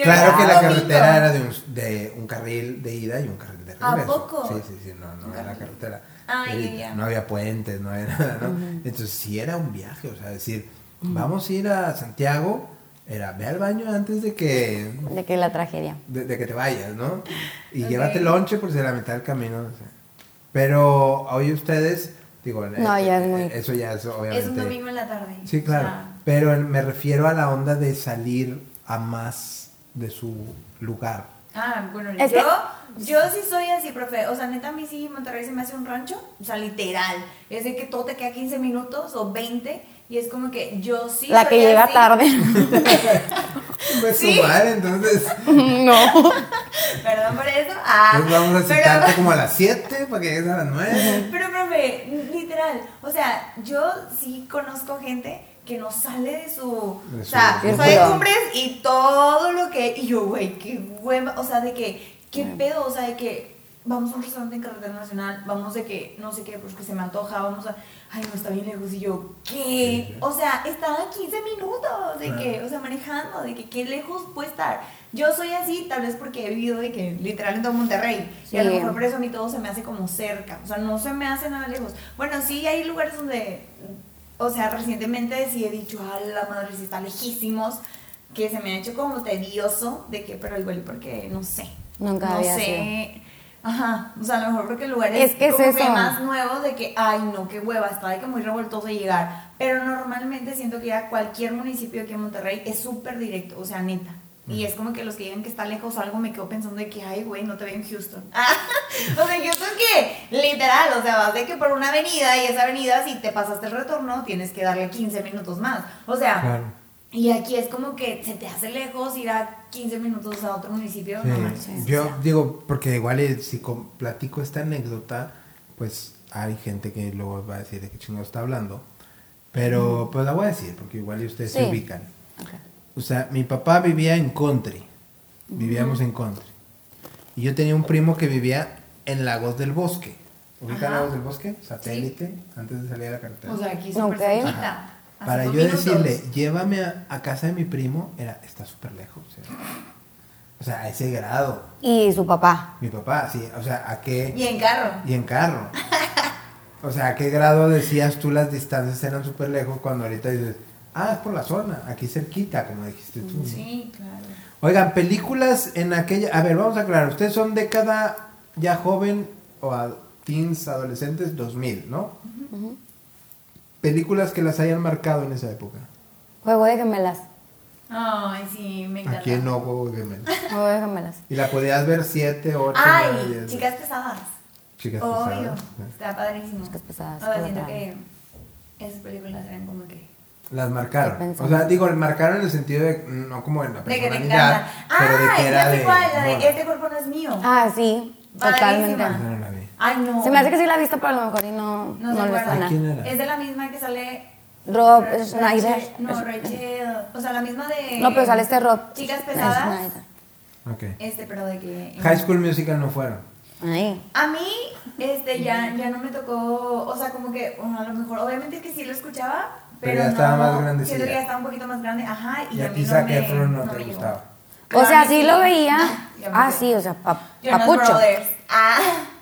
Claro que la carretera era de un, de un carril de ida y un carril de ¿A regreso. poco? Sí, sí, sí, no, no era carretera. Ya, Eh, ya. No había puentes, no había nada, ¿no? Entonces sí era un viaje, o sea, decir, vamos a ir a Santiago, era ve al baño antes de que de que la tragedia. de, de que te vayas, ¿no? Y Ok. llévate lonche por si a la mitad del camino. no sé. Pero hoy ustedes, digo, No, eh, ya es eh, muy- Eso ya es obviamente. Es un domingo en la tarde. Sí, claro. Sea, Pero me refiero a la onda de salir a más de su lugar. Ah, bueno, Es yo, yo sí soy así, profe. O sea, neta, a mí sí Monterrey se me hace un rancho. O sea, literal. Es de que todo te queda 15 minutos o 20. Y es como que yo sí. la soy que llega así. tarde. Pues Sí. su madre, entonces no. Perdón por eso. Ah, pues vamos a pero- citarte como a las 7 para que llegues a las 9. Pero, profe, literal, o sea, yo sí conozco gente que no sale de su... De o sea, soy de cumbres y todo lo que... Y yo, güey, qué hueva, o sea, de que, qué pedo, o sea, de que vamos a un restaurante en Carretera Nacional, vamos de que, no sé qué, pues que se me antoja, vamos a... Ay, no, está bien lejos, y yo, ¿qué? O sea, estaba a 15 minutos, de que, o sea, manejando, de que qué lejos puede estar. Yo soy así, tal vez porque he vivido de que literal en todo Monterrey. Y a lo mejor por eso a mí todo se me hace como cerca. O sea, no se me hace nada lejos. Bueno, sí hay lugares donde, o sea, recientemente sí he dicho, a la madre, sí está lejísimos, que se me ha hecho como tedioso, de que, pero igual porque, no sé. Nunca no había sé. Ajá, o sea, a lo mejor porque lugares Es que es como que más nuevos de que, ay, no, qué hueva, está de que muy revoltoso llegar. Pero normalmente siento que ya cualquier municipio aquí en Monterrey es súper directo, o sea, neta. Y es como que los que digan que está lejos o algo me quedo pensando de que, ay, güey, no te veo en Houston. o sea, Houston que, literal, o sea, vas de que por una avenida y esa avenida, si te pasaste el retorno, tienes que darle 15 minutos más. O sea, Claro. Y aquí es como que se te hace lejos ir a 15 minutos a otro municipio. Sí. No manches. Yo digo, porque igual y si platico esta anécdota, pues hay gente que luego va a decir de qué chingo está hablando. Pero pues la voy a decir, porque igual y ustedes se ubican. Ok. O sea, mi papá vivía en country. Vivíamos en country. Y yo tenía un primo que vivía en Lagos del Bosque. ¿Ubican Ajá. Lagos del Bosque? Satélite, antes de salir a la carretera. O sea, aquí Ok. súper cerquita. a Para yo minutos. decirle, llévame a, a casa de mi primo, era, está súper lejos. O sea, o sea, a ese grado. Y su papá. Mi papá, sí, o sea, ¿a qué? Y en carro. Y en carro. O sea, ¿a qué grado decías tú las distancias eran súper lejos cuando ahorita dices, ah, es por la zona, aquí cerquita, como dijiste tú? Sí, claro. Oigan, películas en aquella... A ver, vamos a aclarar. Ustedes son década ya joven o a teens, adolescentes, 2000, ¿no? Películas que las hayan marcado en esa época. Juego de gemelas. Ay, sí, me encanta. ¿A quién no, Juego de Gemelas? Juego de gemelas. Y la podías ver 7, 8, 9, Ay, 10. chicas pesadas. Chicas Obvio. pesadas. Está padrísimo. Chicas pesadas, claro. siento que esas películas eran como que. Las ¿Qué marcaron. O sea, digo, marcaron en el sentido de, no como en la De que te personalidad, encanta. pero de Ah, que era de... cuál, la de. Este cuerpo no es mío. Ah, sí. Totalmente. Ay, no. Se me hace que sí la he visto, pero a lo mejor y no, No no, le suena. ¿Quién era? Es de la misma que sale. Rob Ra- Schneider. Rachel- No, Rachel. O sea, la misma de. No, pero sale este Rob. Chicas pesadas. Schneider. Ok. Este, pero de que. High School Musical no fueron. Ay. A mí, este, ya, ya no me tocó, o sea, como que, bueno, a lo mejor, obviamente que sí lo escuchaba, Pero pero, ya estaba no, más grandecilla. Siento que ya estaba un poquito más grande, ajá, y, Y a, a mí ti no Zac me, Efron no no te me llegó. gustaba. O sea, sí lo veía. Ah, sí, o sea, pa- papucho. Brothers.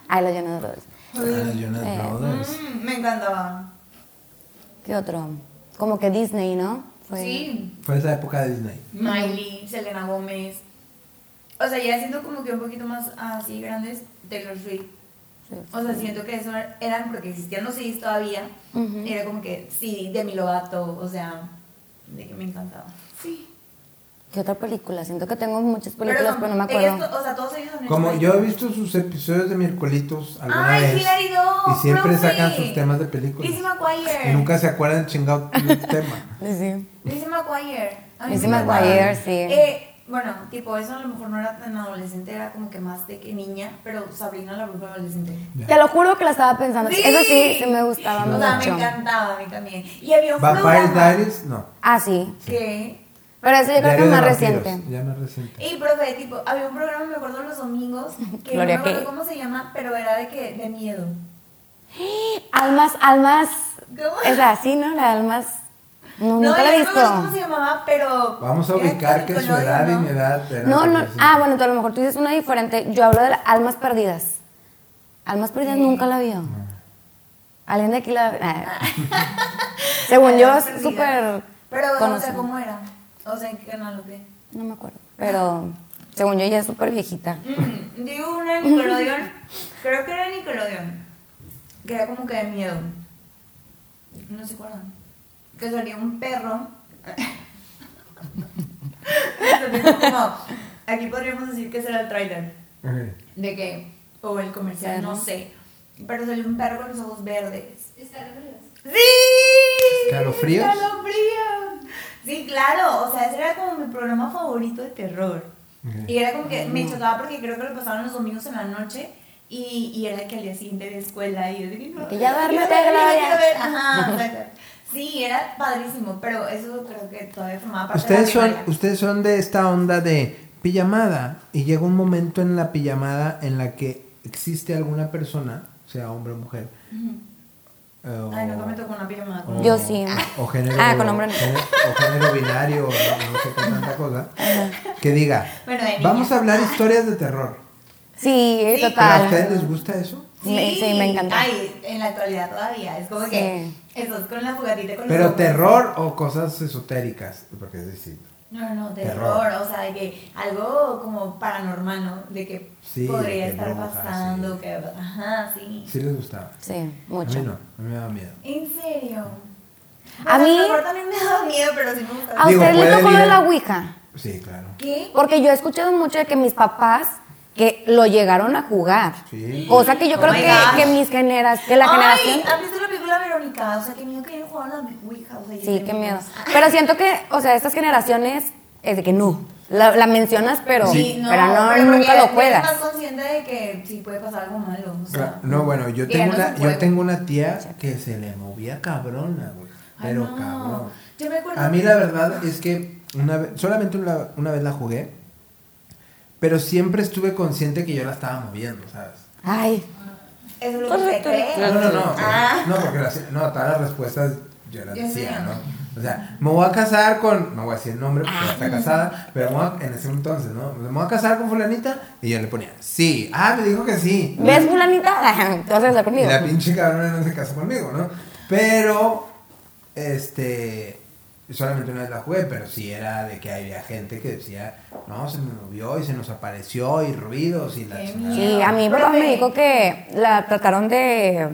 Ah, Ay, los Jonas Brothers. Ah, Jonas Eh, Brothers. mm, me encantaba. ¿Qué otro? Como que Disney, ¿no? Fue- Sí, Fue esa época de Disney. Miley, Selena Gómez. O sea, ya siento como que un poquito más así grandes, Taylor Swift. Sí. O sea, siento que eso eran porque existían los CDs todavía. Era como que sí, Demi Lovato, o sea, de que me encantaba. Sí. ¿Qué otra película? Siento que tengo muchas películas, son- pero, no me acuerdo. o sea, todos ellos han hecho Como películas. yo he visto sus episodios de Mircolitos alguna Ay, vez. Hilary y siempre sacan sus temas de películas. Lizzie McGuire. Y nunca se acuerdan chingado el tema. Sí. Lizzie McGuire. Lizzie. McGuire, sí. Eh, bueno, tipo, eso a lo mejor no era tan adolescente, era como que más de que niña, pero Sabrina la bruja adolescente. Te lo juro que la estaba pensando. Sí. Eso sí, sí me gustaba O sea, me mucho. encantaba a mí también. Y había un Vampire programa Diaries, no. Ah, sí. que... Pero eso yo creo que es más reciente. Ya más reciente. Y profe, tipo, había un programa, me acuerdo los domingos, que Gloria no me acuerdo Kay. cómo se llama, pero era de que, de miedo. Almas, almas. ¿Cómo? Es así, ¿no? La almas. No, No, nunca yo la he no me acuerdo cómo se visto. llamaba, pero... Vamos a era ubicar que su edad y ¿no? mi edad eran No, no. Ah, bueno, tú a lo mejor tú dices una diferente. Yo hablo de almas perdidas. Almas perdidas nunca la vio. Alguien de aquí la. ah. Según yo, súper. Pero, o sea. ¿cómo era? O sea, ¿en qué canal lo ve? No me acuerdo. Pero según yo, ella es súper viejita. Mm, digo una de Nickelodeon, creo que era de Nickelodeon, que era como que de miedo. No se acuerdan. Que salía un perro. como, aquí podríamos decir que ese era el tráiler. Ok. De que, o el comercial, no sé. Pero salió un perro con los ojos verdes. ¡Sí! ¿Escalofríos? ¡Escalofríos! Sí, claro, o sea, ese era como mi programa favorito de terror. Y era como que me chocaba porque creo que lo pasaban los domingos en la noche y, y era que al día siguiente de escuela y yo de no, Que ya duérmete, Gloria. Ajá. Sí, era padrísimo, pero eso creo que todavía formaba parte Ustedes de la son, primaria. ustedes son de esta onda de pijamada y llega un momento en la pijamada en la que existe alguna persona, sea hombre o mujer. eh, o- Ay, nunca me tocó una pijamada con o- Yo sí. O género, Ah, con hombre no. género- o género binario, o no, no sé qué tanta cosa. Que diga, Bueno, vamos a hablar historias de terror. Sí, Sí, ¿Pero a total. ustedes les gusta eso? Me- sí, me encanta. Ay, en la actualidad todavía. Es como que estás con la fogatita con ¿Pero terror o cosas esotéricas? Porque es distinto. No, no, no, Terror. terror, o sea, de que algo como paranormal, ¿no? De que Sí, podría de estar brujas, pasando, sí. que... Ajá, sí. Sí les gustaba. Sí, A mucho. mí no, a mí me da miedo. ¿En serio? A mí- terror también me da miedo, pero sí me gusta. ¿A usted le tocó lo de a- la Ouija? Sí, claro. ¿Qué? Porque yo he escuchado mucho de que mis papás que lo llegaron a jugar. Sí. Cosa que yo Oh creo que, que mis generas, que la Ay, generación. ¿has visto la película Verónica? O sea, qué miedo que a. O sea, Sí, qué miedo. Pero siento que, o sea, estas generaciones es de que no. La, la mencionas, pero, Sí, pero no, pero nunca lo juegas. más consciente de que sí puede pasar algo malo. O sea, No, bueno, yo tengo no una, un yo tengo una tía que se le movía cabrona, güey. Ay, Pero no. cabrón. Yo me acuerdo. A mí la verdad es que una vez, solamente una, una vez la jugué, pero siempre estuve consciente que yo la estaba moviendo, ¿sabes? Ay, Eso es lo que usted cree. No, no, no. Ah. No, porque las, no, todas las respuestas yo las Yo decía, sé. ¿no? O sea, me voy a casar con, no voy a decir el nombre porque ya está casada, pero me voy a- en ese entonces, ¿no? Me voy a casar con fulanita y yo le ponía, sí, ah, me dijo que sí. ¿ves fulanita? Te vas a casar Y conmigo. la pinche cabrona no se casó conmigo, ¿no? Pero, este, solamente una vez la jugué, pero sí era de que había gente que decía, no, se me movió y se nos apareció y ruidos y la. Sí, a mí mi papá me dijo que la trataron de,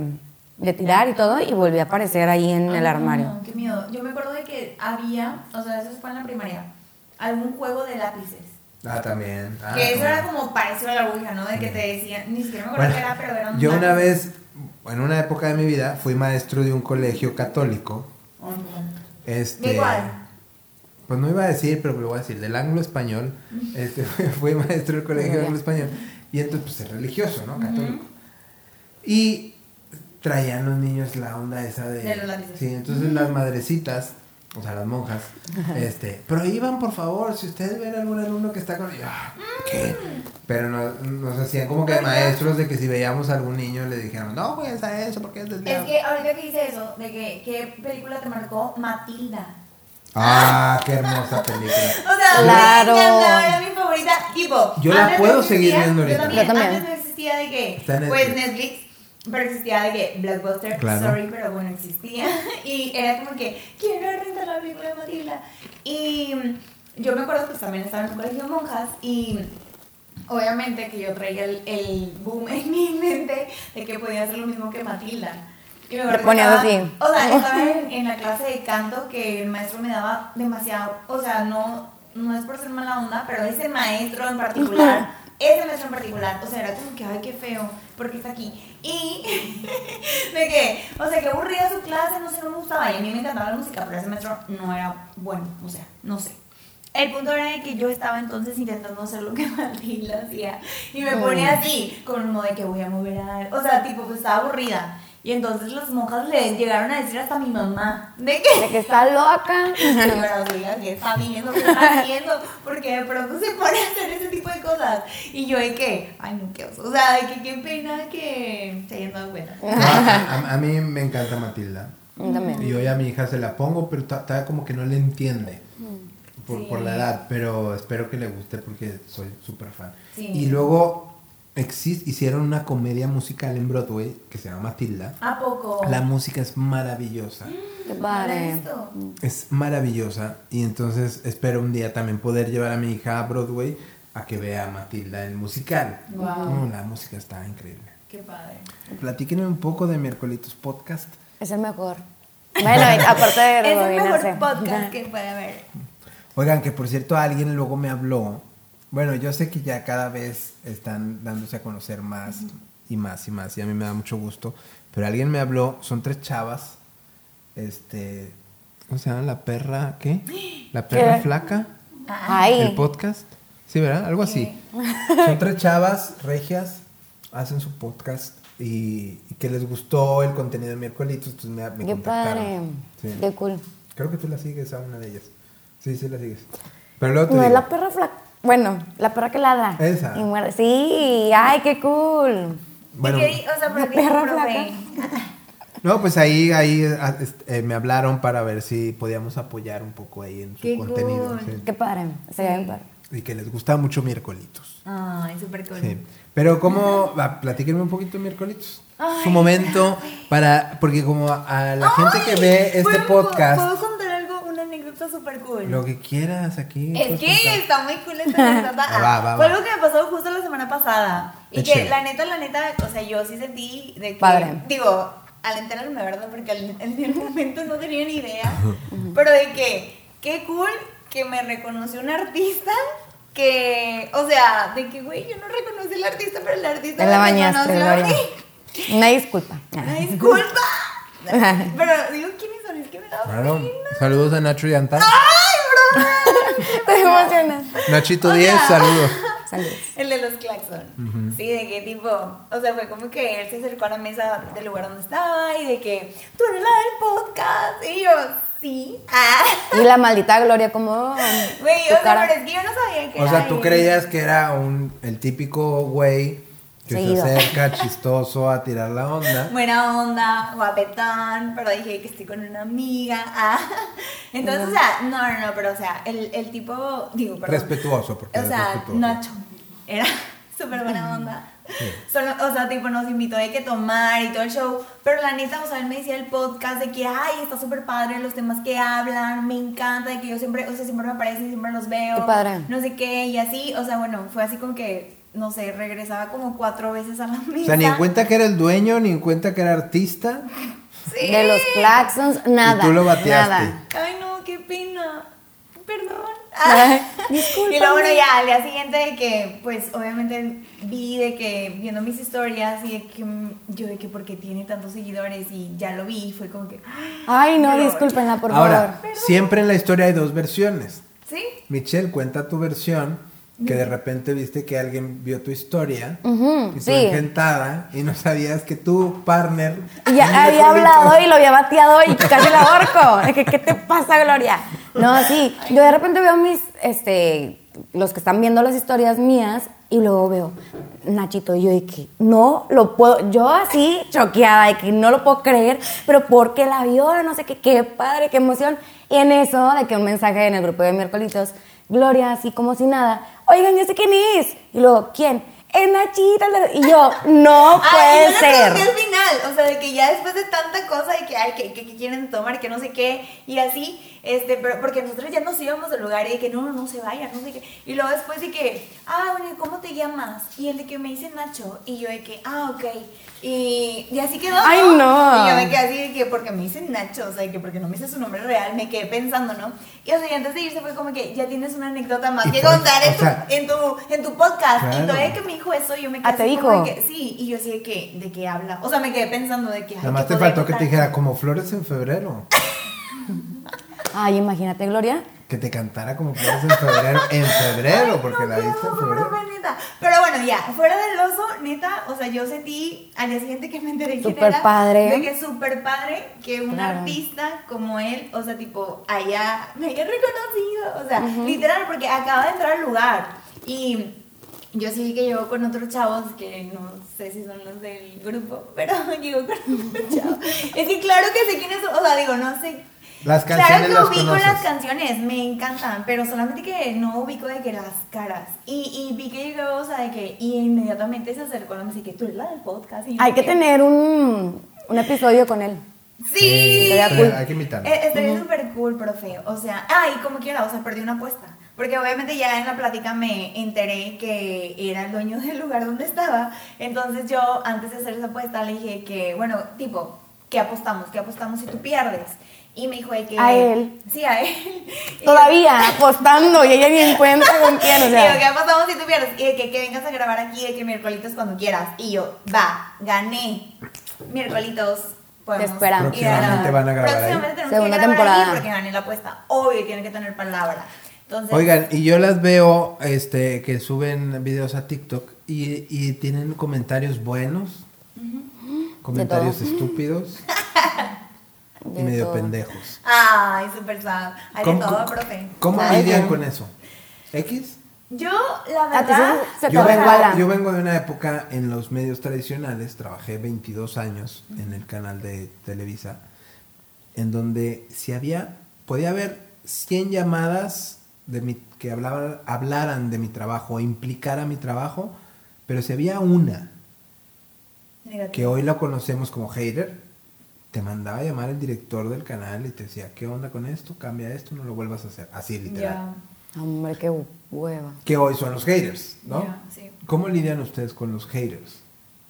de tirar y todo y volvió a aparecer ahí en el Ay, armario. No, qué miedo. Yo me acuerdo de que había, o sea, eso fue en la primaria, algún juego de lápices. Ah, también. Ah, que eso bueno. era como parecido a la Ouija, ¿no? De que te decían, ni siquiera me acuerdo Bueno, qué era, pero eran yo una vez, en una época de mi vida, fui maestro de un colegio católico. Ay, bueno. Este. Pues no iba a decir, pero lo voy a decir, del anglo español. Este, fui maestro del colegio de anglo español. Y entonces, pues es religioso, ¿no? Católico. Y traían los niños la onda esa de. Sí, entonces las madrecitas, o sea, las monjas, este, prohíban por favor, si ustedes ven algún alumno que está con. "Ah, ¿Qué? Pero nos, nos hacían como que Ajá. maestros de que si veíamos a algún niño le dijéramos, no juegues a eso porque es del Es diablo". que ahorita que hice eso, de que qué película te marcó Matilda. Ah, qué hermosa película. O sea, Claro. era mi favorita. Tipo, Yo la puedo no seguir viendo ahorita. Yo también, Yo también. Antes no existía de que, pues Netflix. Pero existía de que Blockbuster, Claro. sorry, pero bueno, existía. Y era como que, quiero rentar la película de Matilda. Y mm, yo me acuerdo, pues también estaba en un colegio de monjas y obviamente que yo traía el, el boom en mi mente de que podía hacer lo mismo que Matilda. Y me acuerdo que estaba- así. O sea, estaba en, en la clase de canto que el maestro me daba demasiado, o sea, no, no es por ser mala onda, pero ese maestro en particular, ese maestro en particular, o sea, era como que, ay, qué feo, porque está aquí. Y de que, o sea, que aburrida su clase, no sé, no me gustaba. Y a mí me encantaba la música, pero ese maestro no era bueno, o sea, no sé. El punto era de que yo estaba entonces intentando hacer lo que Matilda hacía. Y me ponía así, con uno de que voy a mover a... O sea, tipo, pues estaba aburrida. Y entonces las monjas le llegaron a decir hasta a mi mamá, ¿de qué? De que está loca. Pero diga que está viendo, que está viendo, porque de pronto se pone a hacer ese tipo de cosas. Y yo de que, ay no, qué oso. O sea, de que qué pena que se hayan dado cuenta. A, a- a mí me encanta Matilda. También. Y hoy a mi hija se la pongo, pero todavía como que no le entiende. Por, Sí. por la edad, pero espero que le guste porque soy súper fan. Sí. Y luego exist, hicieron una comedia musical en Broadway que se llama Matilda. ¿A poco? La música es maravillosa. Qué ¿Para padre. esto? Es maravillosa. Y entonces espero un día también poder llevar a mi hija a Broadway a que vea a Matilda el musical. No, la música está increíble. Qué padre. Platíquenme un poco de Miércolitos Podcast. Es el mejor. Bueno, aparte de Es el mejor podcast que puede haber. Oigan, que por cierto alguien luego me habló. Bueno, yo sé que ya cada vez están dándose a conocer más y más y más y a mí me da mucho gusto. Pero alguien me habló, son tres chavas. Este, ¿cómo se llama? La perra, ¿qué? La perra ¿Qué? flaca. Ay. El podcast. Sí, ¿verdad? Algo así. Son tres chavas regias, hacen su podcast y, y que les gustó el contenido de Miércolitos, entonces me, me Qué contactaron. padre. Sí. Qué cool. Creo que tú la sigues a una de ellas. Sí, sí la sigues. Pero luego te No es la perra flaca. Bueno, la perra que ladra. Esa. Y muerde. Sí, ay, qué cool. bueno, ¿Y qué- o sea, no, pues ahí, ahí ah, eh, me hablaron para ver si podíamos apoyar un poco ahí en su Qué contenido. cool. sí. Qué padre. Sería bien padre. Y que les gusta mucho Miércolitos. Ay, súper cool. Sí. Pero cómo, va, platíquenme un poquito de Miércolitos. Su momento para, porque como a la gente que ve este ¿Puedo- podcast, ¿Puedo anécdota súper cool. lo que quieras aquí. Es puedes que contar. está muy cool esta anécdota. Ah, va, va, Fue va. algo que me pasó justo la semana pasada. Y Échale. que la neta, la neta, o sea, yo sí sentí de que. Padre. Digo, al enterarme, ¿verdad? Porque al- en el momento no tenía ni idea. Pero de que, qué cool que me reconoció un artista. Que, o sea, de que, güey, yo no reconocí al artista, pero el artista Te la me bañaste, reconoció a Gloria. mí. Una disculpa. Una disculpa. Pero digo, ¿quiénes son? Es que me da Claro. pena. Saludos a Nacho y Anta. Te emocionas. Nachito O 10, sea, saludos. Saludos. El de los claxon. Sí, de que tipo, o sea, fue como que él se acercó a la mesa del lugar donde estaba y de que, tú eres la del podcast. Y yo, sí. Ah. Y la maldita Gloria, como. Güey, o sea, pero es que yo no sabía que O era sea, tú él. creías que era un, el típico güey que Seguido. se acerca chistoso a tirar la onda. Buena onda, guapetón, pero dije que estoy con una amiga. Ah. Entonces, o sea, no, no, no, pero o sea, el, el tipo, digo, perdón. Respetuoso, porque O sea, respetuoso. Nacho era súper buena onda. Solo, o sea, tipo, nos invitó de que tomar y todo el show. Pero la neta, o sea, él me decía el podcast de que, ay, está súper padre los temas que hablan, me encanta, de que yo siempre, o sea, siempre me aparecen, siempre los veo. Qué padre. No sé qué, y así, o sea, bueno, fue así como que, no sé, regresaba como cuatro veces a la mesa. O sea, ni en cuenta que era el dueño, ni en cuenta que era artista. Sí. De los claxons, nada. tú lo bateaste. Nada. Ay, no, qué pena. Perdón. Ay, Y discúlpame. luego, bueno, ya al día siguiente de que, pues, obviamente vi de que, viendo mis historias y de que yo de que porque tiene tantos seguidores y ya lo vi, fue como que, Ay, no, Gloria. discúlpenla, por Ahora, favor. siempre en la historia hay dos versiones. ¿sí? Michelle, cuenta tu versión, que de repente viste que alguien vio tu historia Ujú, y tú sí. engentada y no sabías que tu partner... Y ya tenía había hablado y lo había bateado y casi la ahorco. Que, ¿Qué te pasa, Gloria? No, sí. Yo de repente veo mis, este, los que están viendo las historias mías y luego veo Nachito y yo de que no lo puedo, yo así choqueada de que no lo puedo creer, pero porque la vio, no sé qué, qué padre, qué emoción. Y en eso, de que un mensaje en el grupo de miércolitos, Gloria, así como si nada, oigan, yo sé quién es. Y luego, ¿quién? Es Nachita. Y yo, no Ay, puede yo ser. Conocí al final, o sea, de que ya después de tanta cosa de que, ay, que, que, que quieren tomar, que no sé qué, y así, este, pero porque nosotros ya nos íbamos del lugar y de que no, no, no se vayan, no sé qué, y luego después de que, ah, bueno, ¿y ¿cómo te llamas? Y el de que me dice Nacho, y yo de que, ah, ok, y, y así quedó, Ay, no. Y yo me quedé así de que, porque me dicen Nacho, o sea, que porque no me dice su nombre real, me quedé pensando, ¿no? Y o sea, y antes de irse fue como que ya tienes una anécdota más Y que contar en, sea, tu, en, tu, en tu podcast, Claro. y todavía que me dijo eso, yo me quedé Ah, ¿te así como dijo? de que, sí, y yo así de que, de que habla. O sea, me quedé pensando de que. Nada más ¿qué te faltó que te dijera como flores en febrero. Ay, imagínate, Gloria. que te cantara como flores en febrero, en febrero, Ay, porque no, la viste en febrero. neta. Pero bueno, ya, fuera del oso, neta, o sea, yo sentí al día siguiente que me enteré quién Súper era, padre. De que es súper padre que un Claro. artista como él, o sea, tipo, allá me haya reconocido. O sea, literal, porque acaba de entrar al lugar. Y yo sí vi que llegó con otros chavos que no sé si son los del grupo, pero llegó con otros chavos. Es que claro que sé quiénes son, o sea, digo, no sé Las canciones claro las que ubico conoces. las canciones, me encantan, pero solamente que no ubico de que las caras. Y, y vi que llegó, o sea, de que, y inmediatamente se acercó a mí y que tú eres la del podcast. Y Hay que que, tener un, un episodio con él. Sí, Sería Sí, cool. Hay que invitarlo. Eh, Estaría súper cool, profe. O sea, ay, como quiera, o sea, perdí una apuesta. Porque obviamente ya en la plática me enteré que era el dueño del lugar donde estaba. Entonces yo, antes de hacer esa apuesta, le dije que, bueno, tipo, ¿qué apostamos? ¿Qué apostamos si tú pierdes? Y me dijo de que... A él. Sí, a él. Todavía apostando y ella ni en cuenta con quién, o Digo, ¿qué sea. apostamos si tú pierdes? Y de que, que vengas a grabar aquí, de que miércolitos cuando quieras. Y yo, va, gané. Miércolitos. podemos esperamos. ir a Próximamente van a grabar ahí. Próximamente tenemos Segunda que grabar temporada. ahí porque gané la apuesta. Obvio, tiene que tener palabra. Entonces, Oigan, y yo las veo este, que suben videos a TikTok y, y tienen comentarios buenos, comentarios estúpidos y medio todo. pendejos. ay, súper sad. Hay de ¿Cómo, todo, profe. cómo Ay, lidian con eso? ¿X? Yo, la A ti verdad, se, se Yo vengo, yo vengo de una época en los medios tradicionales, trabajé 22 años en el canal de Televisa, en donde si había, podía haber 100 llamadas de mi, que hablaban, hablaran de mi trabajo implicara mi trabajo, pero si había una negativo. que hoy la conocemos como hater, te mandaba a llamar el director del canal y te decía, ¿qué onda con esto? Cambia esto, no lo vuelvas a hacer. Así literal. Hombre, qué hueva. Que hoy son los haters, ¿no? Sí. ¿Cómo lidian ustedes con los haters?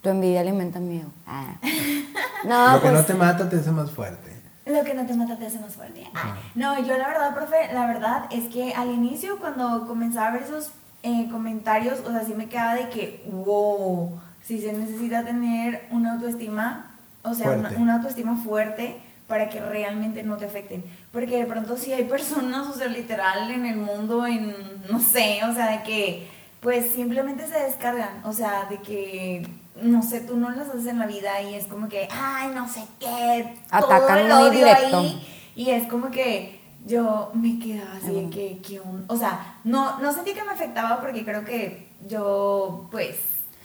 Tu envidia alimenta miedo. Ah. No, Lo que pues, no te mata te hace más fuerte. Lo que no te mata te hace más fuerte. Ah, no, yo la verdad, profe, la verdad es que al inicio cuando comenzaba a ver esos eh, comentarios, o sea, sí me quedaba de que, wow, si se necesita tener una autoestima, o sea, una, una autoestima fuerte para que realmente no te afecten. Porque de pronto sí hay personas, o sea, literal en el mundo, en, no sé, o sea, de que pues simplemente se descargan, o sea, de que, no sé, tú no las haces en la vida y es como que, ay, no sé qué, todo Atacan el muy odio directo. ahí, y es como que yo me quedaba así de que, que un- o sea, no, no sentí que me afectaba porque creo que yo, pues...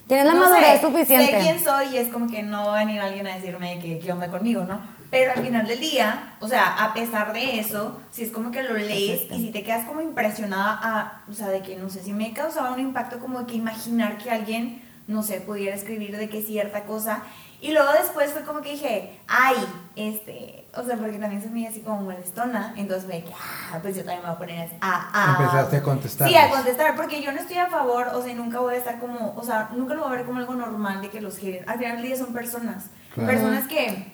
Tienes la no madurez sé, suficiente. Sé quién soy y es como que no va a venir alguien a decirme que qué onda conmigo, ¿no? Pero al final del día, o sea, a pesar de eso, si es como que lo lees y si te quedas como impresionada, a, o sea, de que no sé, si me causaba un impacto como de que imaginar que alguien, no sé, pudiera escribir de que cierta cosa. Y luego después fue como que dije, ay, este, o sea, porque también soy muy así como molestona, entonces fue que, ah, pues yo también me voy a poner a... a Empezaste a contestar. Sí, a contestar, porque yo no estoy a favor, o sea, nunca voy a estar como, o sea, nunca lo voy a ver como algo normal de que los quieren. Al final del día son personas, Claro. personas que,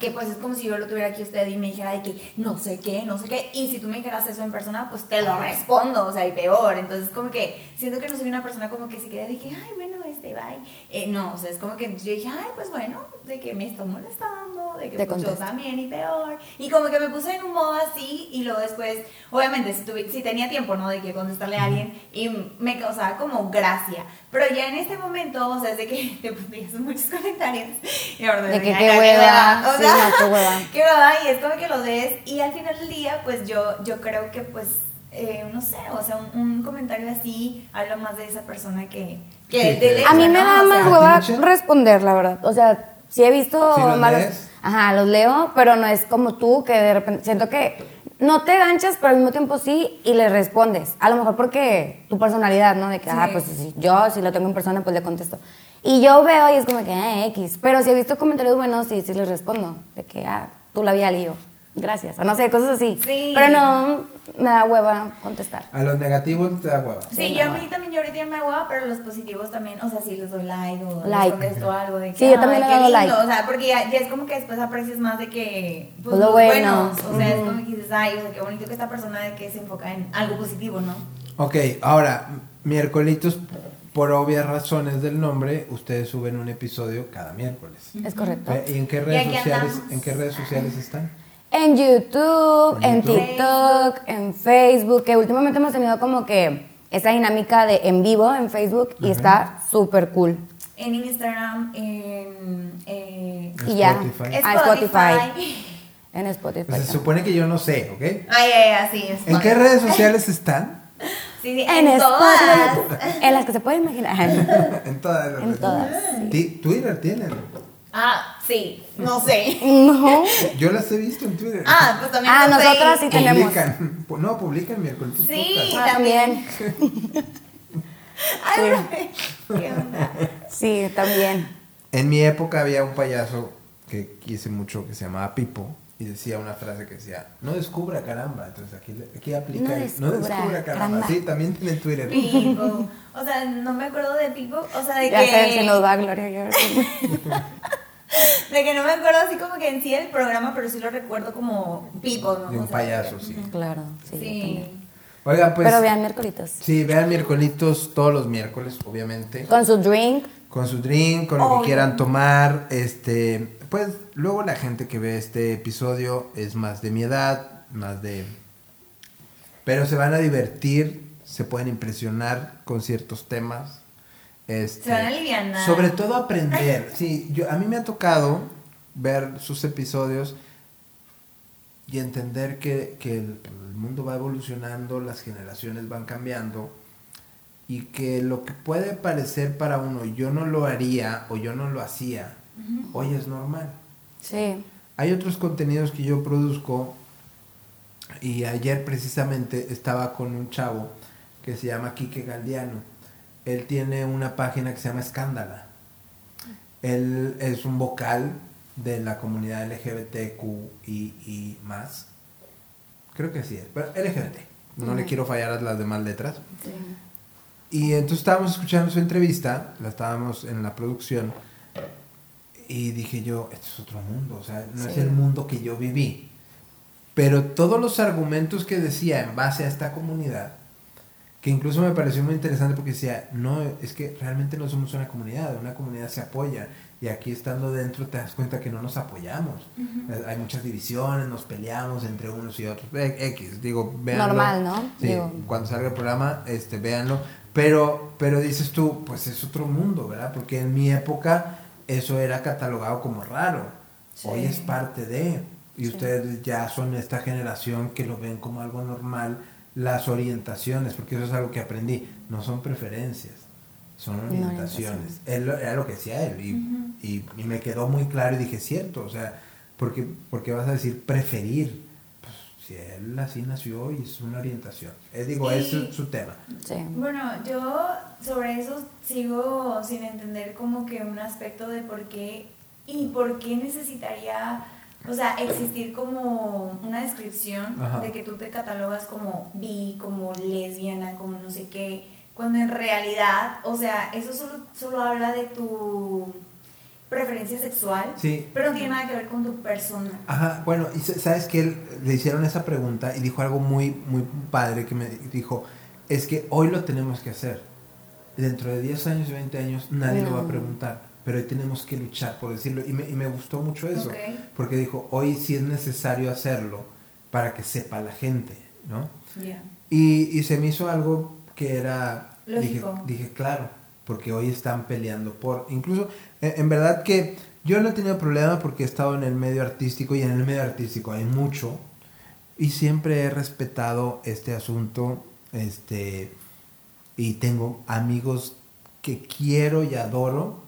que pues es como si yo lo tuviera aquí usted y me dijera de que no sé qué, no sé qué, y si tú me dijeras eso en persona, pues te lo respondo, o sea, y peor. Entonces, como que siento que no soy una persona como que se queda de que, ay, bueno, este, bye. Eh, no, o sea, es como que yo dije, ay, pues bueno, de que me está molestando, de que pues, yo también y peor. Y como que me puse en un modo así y luego después, obviamente, si, tuve, si tenía tiempo, ¿no? De que contestarle a alguien y me causaba como gracia. Pero ya en este momento, o sea, es de que te ponías muchos comentarios. Y ahora De que "Ay, qué hueva, O sí, sea, no, qué hueva. qué hueva. Y es como que lo ves y al final del día, pues yo, yo creo que pues... eh, no sé, o sea, un, un comentario así habla más de esa persona que, Sí, hecho, A mí me ¿no? da O más sea, hueva ¿A ti, Michelle? responder, la verdad. O sea, sí he visto ¿Sí los malos- lees? Ajá, los leo, pero no es como tú que de repente siento que no te ganchas, pero al mismo tiempo sí y le respondes. A lo mejor porque tu personalidad, ¿no? De que, Sí. ah, pues si yo si lo tengo en persona, pues le contesto. Y yo veo y es como que, ah, X. Pero si he visto comentarios buenos, sí, sí les respondo. De que, ah, tú la vi al lío. Gracias. O no sé, cosas así. Sí. Pero no me da hueva contestar. A los negativos te da hueva. Sí, Sí, yo a mí también, yo ahorita ya me hago, pero los positivos también, o sea, sí les doy like o Like. les contesto algo de que, Sí, yo también "Ay, le doy lindo", like. O sea, porque ya, ya es como que después aprecias más de que, pues, Pues lo bueno. buenos, o sea, es como que dices, ay, o sea, qué bonito que esta persona de que se enfoca en algo positivo, ¿no? Ok, ahora, miércolitos, por obvias razones del nombre, ustedes suben un episodio cada miércoles. Es correcto. ¿Y en qué redes sociales, andamos. en qué redes sociales están? En YouTube, En en, YouTube. TikTok, en Facebook, que últimamente hemos tenido como que esa dinámica de en vivo en Facebook y está súper cool. En Instagram, en... eh, Y ya. Spotify. Ah, Spotify. En Spotify. Pues se también. supone que yo no sé, ¿ok? Ay, ay, así es. ¿En qué redes sociales están? Sí, sí, En en, todas. Spotify. En las que se puede imaginar. en todas. las En redes. todas, sí. Twitter tienen. Ah, sí, no sé. No. Yo las he visto en Twitter. Ah, pues también Ah, no sé. nosotras sí tenemos. Publican. Pu- No, publican miércoles. Sí. Ah, también. Ay, ¿Qué onda? Sí, también. En mi época había un payaso que quise mucho que se llamaba Pipo y decía una frase que decía, no descubra caramba. Entonces aquí, aquí aplica No descubra caramba". Sí, también tiene Twitter. Pico. O sea, no me acuerdo de Pico. O sea, de Ya que. se, se nos va Gloria. De que no me acuerdo así como que en sí el programa, pero sí lo recuerdo como Pipo, ¿no? De un O sea, payaso, sí. Claro, sí. Sí. Oigan, pues... Pero vean miércolitos. Sí, vean miércolitos todos los miércoles, obviamente. Con su drink. Con su drink, con lo que quieran tomar. Este, pues luego la gente que ve este episodio es más de mi edad, más de... Pero se van a divertir, se pueden impresionar con ciertos temas. Este, Se van. Sobre todo aprender. Sí, yo, a mí me ha tocado ver sus episodios y entender que, que el, el mundo va evolucionando, las generaciones van cambiando y que lo que puede parecer para uno yo no lo haría o yo no lo hacía, hoy es normal. Sí. Hay otros contenidos que yo produzco y ayer precisamente estaba con un chavo que se llama Quique Galdiano. Él tiene una página que se llama Escándala. Él es un vocal de la comunidad LGBTQ y, y más. Creo que sí es, pero LGBT. No le quiero fallar a las demás letras. sí. Y entonces estábamos escuchando su entrevista, la estábamos en la producción, y dije yo, esto es otro mundo, o sea, no es el mundo que yo viví. Pero todos los argumentos que decía en base a esta comunidad, que incluso me pareció muy interesante porque decía, no, es que realmente no somos una comunidad, una comunidad se apoya. Y aquí estando dentro te das cuenta que no nos apoyamos. Eh, Hay muchas divisiones, nos peleamos entre unos y otros. Eh, X, digo, véanlo. Normal, ¿no? Sí, Digo. cuando salga el programa, este, véanlo. Pero, pero dices tú, pues es otro mundo, ¿verdad? Porque en mi época eso era catalogado como raro. Sí. Hoy es parte de. Y ustedes ya son esta generación que lo ven como algo normal. Las orientaciones, porque eso es algo que aprendí, no son preferencias, son orientaciones. Él lo- era lo que decía él. Y, y, y me quedó muy claro y dije, cierto, o sea, porque, porque vas a decir preferir. Pues si él así nació y es una orientación. Eh, digo, Sí. ese es su tema. Sí. Bueno, yo sobre eso sigo sin entender como que un aspecto de por qué y por qué necesitaría, o sea, existir como una descripción Ajá. de que tú te catalogas como bi, como lesbiana, como no sé qué, cuando en realidad, o sea, eso solo, solo habla de tu preferencia sexual, Sí. pero no tiene nada que ver con tu persona. Ajá, bueno, y sa- sabes que él le hicieron esa pregunta y dijo algo muy, muy padre que me dijo, es que hoy lo tenemos que hacer. Dentro de 10 años y 20 años nadie lo va a preguntar, pero hoy tenemos que luchar por decirlo. Y me, y me gustó mucho eso, Ok. porque dijo, hoy sí es necesario hacerlo para que sepa la gente, ¿no? Ya. Y, y se me hizo algo que era, dije, dije, claro, porque hoy están peleando por, incluso, en, en verdad que yo no he tenido problema porque he estado en el medio artístico y en el medio artístico hay mucho y siempre he respetado este asunto, este, y tengo amigos que quiero y adoro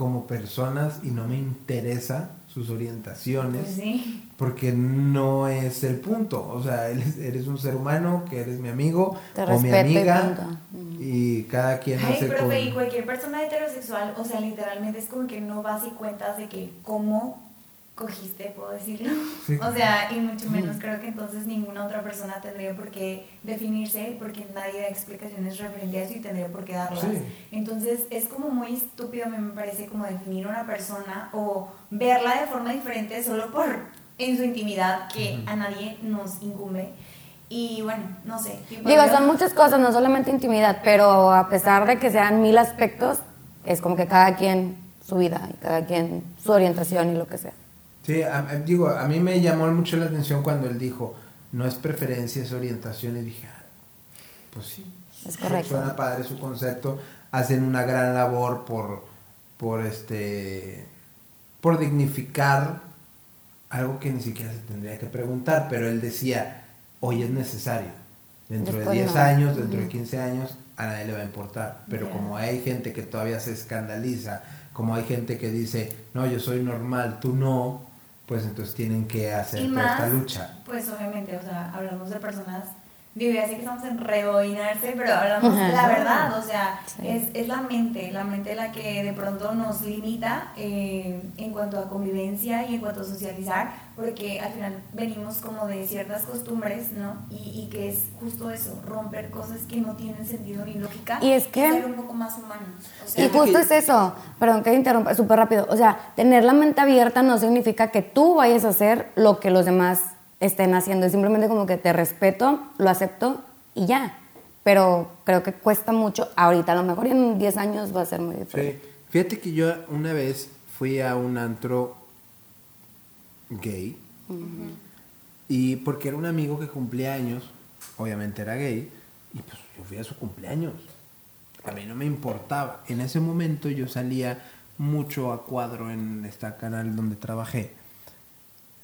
como personas y no me interesa sus orientaciones Pues sí. porque no es el punto. O sea, eres, eres un ser humano que eres mi amigo Te o mi respeto y amiga punto. y cada quien Ay, hace pero con... y cualquier persona heterosexual, o sea, literalmente es como que no vas y cuentas de que cómo cogiste, puedo decirlo. Sí. O sea, y mucho menos creo que entonces ninguna otra persona tendría por qué definirse, porque nadie da explicaciones referente a eso y tendría por qué darlas. Sí. Entonces es como muy estúpido, me me parece, como definir a una persona o verla de forma diferente solo por en su intimidad que a nadie nos incumbe. Y bueno, no sé. tipo, Digo, son muchas cosas, no solamente intimidad, pero a pesar de que sean mil aspectos, es como que cada quien su vida y cada quien su orientación y lo que sea. Sí, a- digo, a mí me llamó mucho la atención cuando él dijo, no es preferencia, es orientación, y dije, ah, pues sí. Es correcto. Suena padre su concepto, hacen una gran labor por, por este, por dignificar algo que ni siquiera se tendría que preguntar, pero él decía, hoy es necesario. Dentro Después de 10 no. años, dentro de Ujú. 15 años, a nadie le va a importar. Pero como hay gente que todavía se escandaliza, como hay gente que dice, no, yo soy normal, tú no, pues entonces tienen que hacer Y toda más, esta lucha. pues obviamente, o sea, hablamos de personas, digo, ya sé que estamos en reboinarse, pero hablamos Ajá. la verdad, o sea, Sí. es, es la mente, la mente la que de pronto nos limita eh, en cuanto a convivencia y en cuanto a socializar, porque al final venimos como de ciertas costumbres, ¿no? Y, y que es justo eso, romper cosas que no tienen sentido ni lógica, Y es que- ser un poco más humanos. O sea, Y justo es eso, perdón que interrumpa, súper rápido. O sea, tener la mente abierta no significa que tú vayas a hacer lo que los demás estén haciendo. Es simplemente como que te respeto, lo acepto y ya. Pero creo que cuesta mucho ahorita. A lo mejor en 10 años va a ser muy Sí. diferente. Fíjate que yo una vez fui a un antro gay y porque era un amigo que cumplía años, obviamente era gay, y pues yo fui a su cumpleaños. A mí no me importaba. En ese momento yo salía mucho a cuadro en este canal donde trabajé.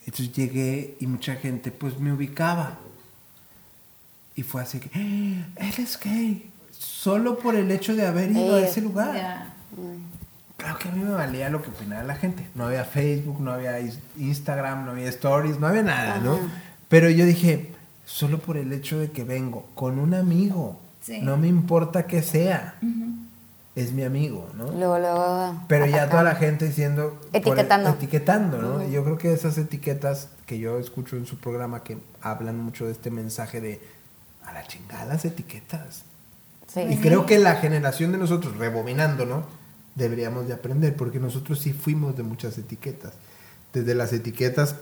Entonces llegué y mucha gente pues me ubicaba. Y fue así que, "¡Ah! él es gay. Solo por el hecho de haber ido a Eh, ese lugar. Claro que a mí me valía lo que opinara la gente. No había Facebook, no había Instagram, no había stories, no había nada, ¿no? Ajá. Pero yo dije, solo por el hecho de que vengo con un amigo, Sí. no me importa que sea, es mi amigo, ¿no? Luego, luego. Pero ya atacar. toda la gente diciendo... por- Etiquetando. etiquetando, ¿no? Y yo creo que esas etiquetas que yo escucho en su programa que hablan mucho de este mensaje de a la chingada las etiquetas. Sí. Y creo que la generación de nosotros, rebobinando, ¿no? Deberíamos de aprender, porque nosotros sí fuimos de muchas etiquetas. Desde las etiquetas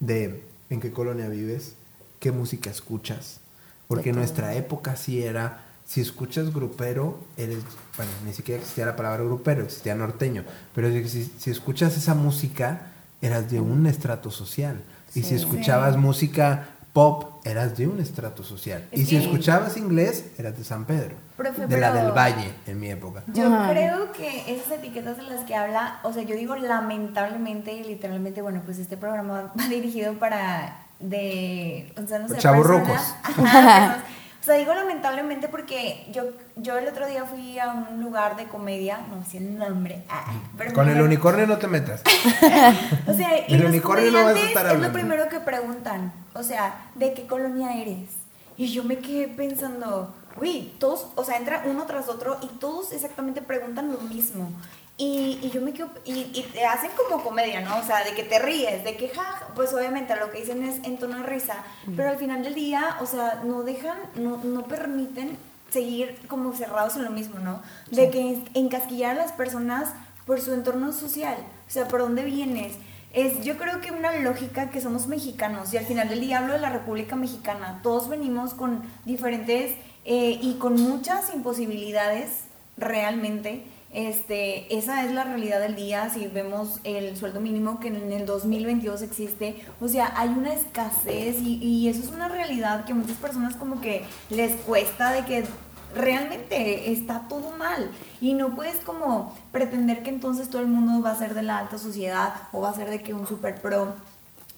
de en qué colonia vives, qué música escuchas. Porque en nuestra época sí era, si escuchas grupero, eres, bueno, ni siquiera existía la palabra grupero, existía norteño. Pero si, si escuchas esa música, eras de un estrato social. Y si escuchabas Sí. música pop, eras de un estrato social. Es y si escuchabas inglés, eras de San Pedro. Profe, de la del Valle, en mi época. Yo Ajá. creo que esas etiquetas de las que habla, o sea, yo digo lamentablemente y literalmente, bueno, pues este programa va dirigido para de, o sea, no sé, chavorrucos. personas- Ajá, sea, digo lamentablemente porque yo, yo el otro día fui a un lugar de comedia, no sé el nombre, ah, pero Con el unicornio no te metas. o sea, y El los unicornio no vas a estar es lo hablando. primero que preguntan. O sea, ¿de qué colonia eres? Y yo me quedé pensando, uy, todos, o sea, entra uno tras otro y todos exactamente preguntan lo mismo. Y, y yo me quedo, y, y te hacen como comedia, ¿no? O sea, de que te ríes, de que, ja, pues obviamente lo que dicen es en tono de risa, pero al final del día, o sea, no dejan, no, no permiten seguir como cerrados en lo mismo, ¿no? De que encasquillar a las personas por su entorno social, o sea, por dónde vienes. Es, yo creo que una lógica que somos mexicanos y al final del día hablo de la República Mexicana. Todos venimos con diferentes eh, y con muchas imposibilidades realmente. Este, esa es la realidad del día. Si vemos el sueldo mínimo que en el 2022 existe, o sea, hay una escasez y, y eso es una realidad que muchas personas como que les cuesta de que realmente está todo mal y no puedes como pretender que entonces todo el mundo va a ser de la alta sociedad o va a ser de que un super pro.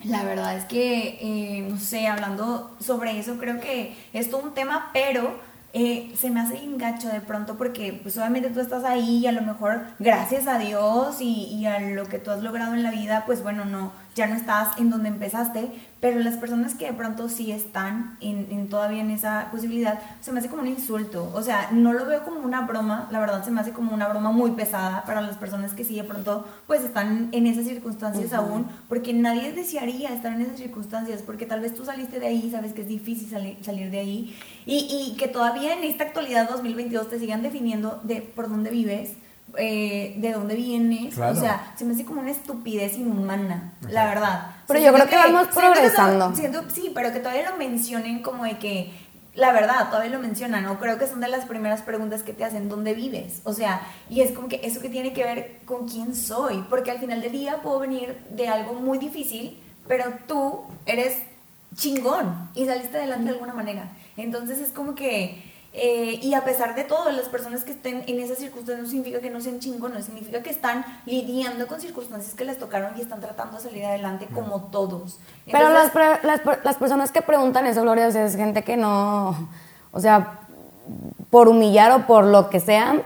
La verdad es que, eh, no sé, hablando sobre eso, creo que es todo un tema, pero eh, se me hace bien gacho de pronto porque pues obviamente tú estás ahí y a lo mejor gracias a Dios y, y a lo que tú has logrado en la vida, pues bueno, no, ya no estás en donde empezaste, pero las personas que de pronto sí están en, en todavía en esa posibilidad, se me hace como un insulto, o sea, no lo veo como una broma, la verdad se me hace como una broma muy pesada para las personas que sí de pronto pues están en esas circunstancias aún, porque nadie desearía estar en esas circunstancias, porque tal vez tú saliste de ahí, sabes que es difícil sali- salir de ahí, y, y que todavía en esta actualidad 2022 te sigan definiendo de por dónde vives, eh, de dónde vienes, Claro. o sea, se me hace como una estupidez inhumana, la verdad. Pero O sea, yo siento creo que vamos siento que to- progresando. siento- sí, pero que todavía lo mencionen como de que la verdad, todavía lo mencionan, ¿no? Creo que son de las primeras preguntas que te hacen, ¿dónde vives? O sea, y es como que eso que tiene que ver con quién soy, porque al final del día puedo venir de algo muy difícil, pero tú eres chingón y saliste adelante de alguna manera. Entonces es como que eh, y a pesar de todo, las personas que estén en esas circunstancias no significa que no sean chingones, significa que están lidiando con circunstancias que les tocaron y están tratando de salir adelante como todos. Pero las, las, las, personas que preguntan eso, Gloria, es gente que no, o sea, por humillar o por lo que sea,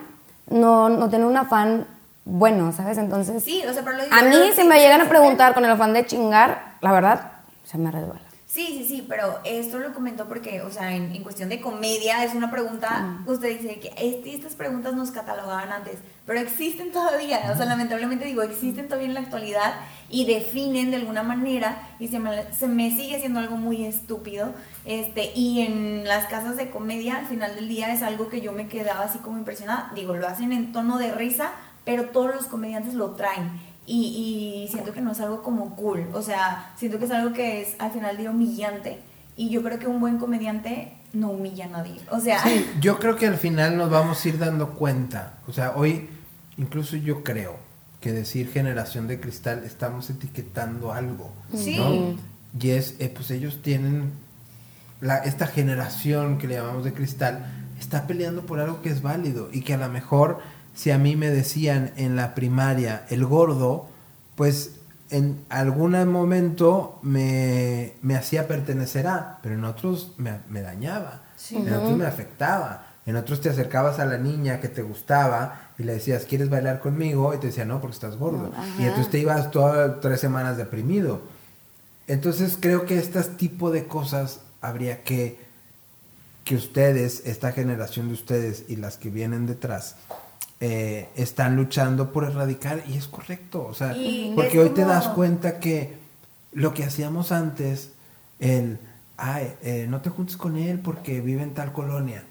no, no tiene un afán bueno, ¿sabes? Entonces, sí, o sea, pero a mí si me llegan a preguntar con el afán de chingar, la verdad, se me resbala. Sí, sí, sí, pero esto lo comentó porque, o sea, en, cuestión de comedia es una pregunta, usted dice que este, estas preguntas nos catalogaban antes, pero existen todavía, o sea, lamentablemente digo, existen todavía en la actualidad y definen de alguna manera y se me, se me sigue siendo algo muy estúpido, este, y en las casas de comedia al final del día es algo que yo me quedaba así como impresionada, digo, lo hacen en tono de risa, pero todos los comediantes lo traen y, siento que no es algo como cool, o sea, siento que es algo que es al final de humillante. Y yo creo que un buen comediante no humilla a nadie, o sea... Sí, yo creo que al final nos vamos a ir dando cuenta, o sea, hoy incluso yo creo que decir generación de cristal estamos etiquetando algo, sí. Y es, eh, pues ellos tienen, la, esta generación que le llamamos de cristal, está peleando por algo que es válido y que a lo mejor si a mí me decían en la primaria el gordo, pues en algún momento me, hacía pertenecer a, pero en otros me, dañaba, en otros me afectaba, en otros te acercabas a la niña que te gustaba y le decías, ¿quieres bailar conmigo? Y te decía, no, porque estás gordo. Y entonces te ibas todas tres semanas deprimido. Entonces creo que este tipo de cosas habría que, que ustedes, esta generación de ustedes y las que vienen detrás, eh, están luchando por erradicar y es correcto, o sea, porque hoy te das cuenta que lo que hacíamos antes, el, ay, eh, no te juntes con él porque vive en tal colonia.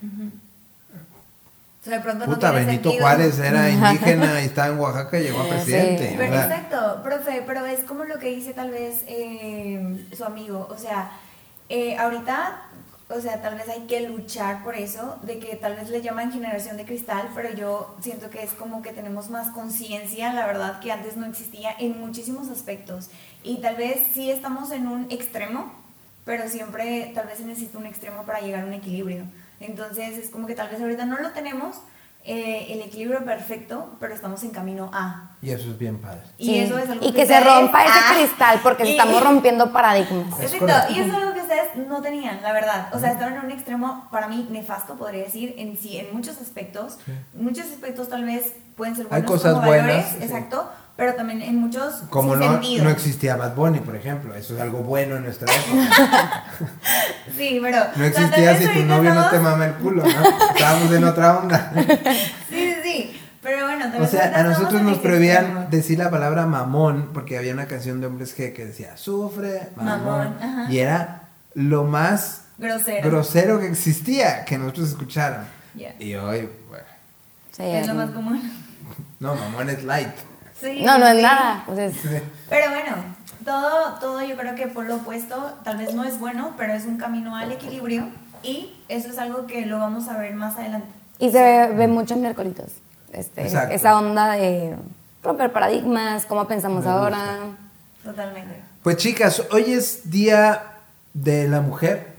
Puta, Benito Juárez era indígena y estaba en Oaxaca y llegó a presidente. Pero, exacto, profe, pero es como lo que dice tal vez eh, su amigo, o sea, ahorita o sea, tal vez hay que luchar por eso, de que tal vez le llaman generación de cristal, pero yo siento que es como que tenemos más conciencia, la verdad, que antes no existía en muchísimos aspectos. Y tal vez sí estamos en un extremo, pero siempre tal vez se necesita un extremo para llegar a un equilibrio. Entonces es como que tal vez ahorita no lo tenemos, eh, el equilibrio perfecto, pero estamos en camino a. Y eso es bien padre. Y eso es algo y que, se rompa ese ah, cristal, porque estamos rompiendo paradigmas. Exacto, y eso es algo que ustedes no tenían, la verdad. O sea, estaban en un extremo, para mí, nefasto, podría decir, en sí, en muchos aspectos. Muchos aspectos tal vez pueden ser buenos Hay cosas como buenas, exacto pero también en muchos como no, no existía Bad Bunny por ejemplo eso es algo bueno en nuestra época. Sí pero no existía si tu novio no te mama el culo ¿no? estábamos en otra onda. Sí sí sí pero bueno o sea a nosotros nos prohibían decir la palabra mamón porque había una canción de hombres G que decía sufre mamón, y era lo más grosero. grosero que existía que nosotros escucharan y hoy bueno es lo más común no mamón es light no, no es nada. Pero bueno, todo, todo yo creo que por lo opuesto, tal vez no es bueno, pero es un camino al equilibrio y eso es algo que lo vamos a ver más adelante. Y se ve, mucho en miércolitos. Este, esa onda de romper paradigmas, cómo pensamos ahora. Totalmente. Pues chicas, hoy es Día de la Mujer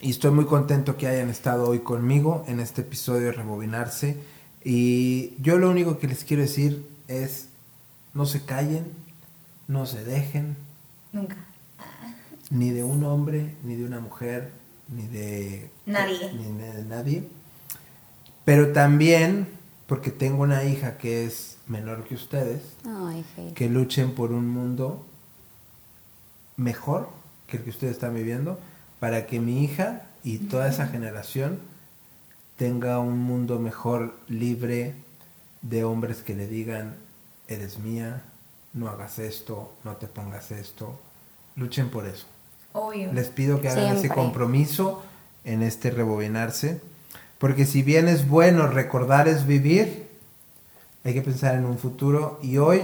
y estoy muy contento que hayan estado hoy conmigo en este episodio de Rebobinarse. Y yo lo único que les quiero decir es no se callen, no se dejen. Nunca. Ni de un hombre, ni de una mujer, ni de nadie. Ni de nadie. Pero también, porque tengo una hija que es menor que ustedes, que luchen por un mundo mejor que el que ustedes están viviendo, para que mi hija y toda esa generación tenga un mundo mejor, libre de hombres que le digan eres mía, no hagas esto, no te pongas esto. Luchen por eso. Les pido que hagan ese compromiso en este rebobinarse, porque si bien es bueno recordar es vivir, hay que pensar en un futuro y hoy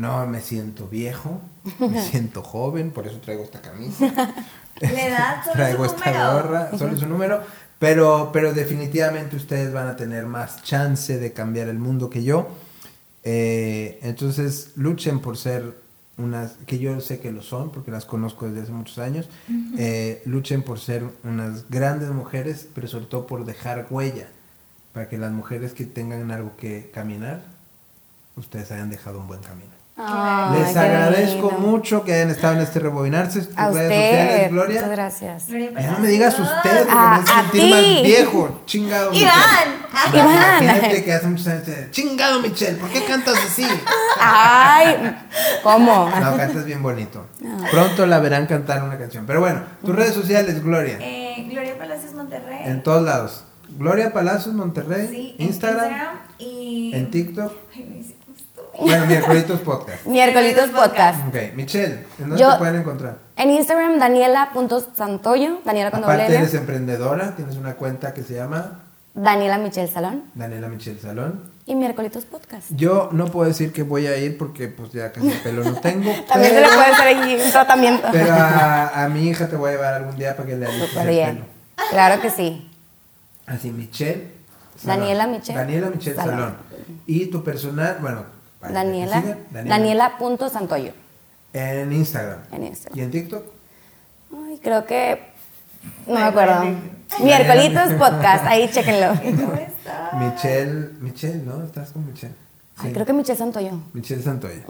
no me siento viejo, me siento joven, por eso traigo esta camisa. La edad solo traigo es esta gorra, solo es un número, Pero, pero definitivamente ustedes van a tener más chance de cambiar el mundo que yo. Eh, entonces, luchen por ser unas, que yo sé que lo son, porque las conozco desde hace muchos años. Eh, luchen por ser unas grandes mujeres, pero sobre todo por dejar huella, para que las mujeres que tengan algo que caminar, ustedes hayan dejado un buen camino. Ay, Les agradezco mucho que hayan estado en este rebobinarse. Tus A redes usted. sociales, Gloria. Muchas gracias. Ya no me digas usted, porque A- me hace sentir ti. más viejo. Chingado, Iván. Michelle. Iván. Imagínate que hace muchos años Chingado, Michelle, ¿por qué cantas así? Ay, ¿cómo? No, cantas bien bonito. Pronto la verán cantar una canción. Pero bueno, tus redes sociales, Gloria. Eh, Gloria Palacios Monterrey. En todos lados. Gloria Palacios, Monterrey. Sí, en Instagram, y... en TikTok. Ay. Bueno, miércoles podcast. Miércolitos Podcast. Ok, Michelle, ¿en dónde Yo- te pueden encontrar? En Instagram, Daniela.santoyo, Daniela con doble Aparte L. eres emprendedora, tienes una cuenta que se llama Daniela Michelle Salón Daniela Michelle Salón. y Miércolitos Podcast. Yo no puedo decir que voy a ir porque pues ya casi pelo no tengo. También se le puede hacer aquí un tratamiento. pero a, a mi hija te voy a llevar algún día para que le Súper el bien. pelo. Claro que sí. Así, Michelle. Daniela Michelle Daniela Michelle Salón. Salón. Y tu personal, bueno. Daniela. sigan, Daniela.santoyo. En Instagram. En Instagram. ¿Y en TikTok? Ay, creo que. No me acuerdo. Miércolitos Podcast, ahí chéquenlo. ¿Cómo está? Michelle, Michelle, ¿no? Estás con Michelle. Ay, creo que Michelle Santoyo. Michelle Santoya.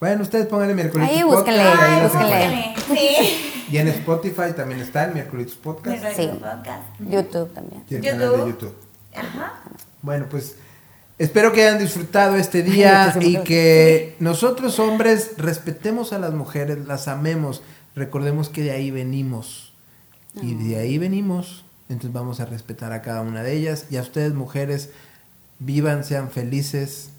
Bueno, ustedes pónganle miércoles Ahí búsquenle, podcast. ahí búsquenle. Sí. Y en Spotify también está el miércoles podcast. Sí. podcast. YouTube también. Y el canal de YouTube. YouTube. Ajá. Bueno, pues espero que hayan disfrutado este día y que nosotros hombres respetemos a las mujeres, las amemos, recordemos que de ahí venimos. Y de ahí venimos, entonces vamos a respetar a cada una de ellas. Y a ustedes mujeres, vivan, sean felices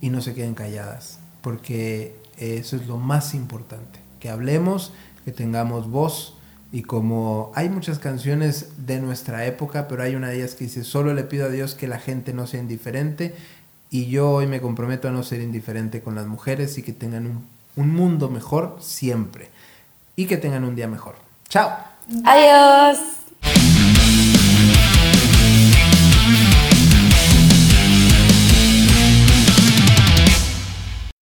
y no se queden calladas, porque eso es lo más importante, que hablemos, que tengamos voz. Y como hay muchas canciones de nuestra época, pero hay una de ellas que dice, solo le pido a Dios que la gente no sea indiferente. Y yo hoy me comprometo a no ser indiferente con las mujeres y que tengan un, un mundo mejor siempre. Y que tengan un día mejor. Chao. Adiós.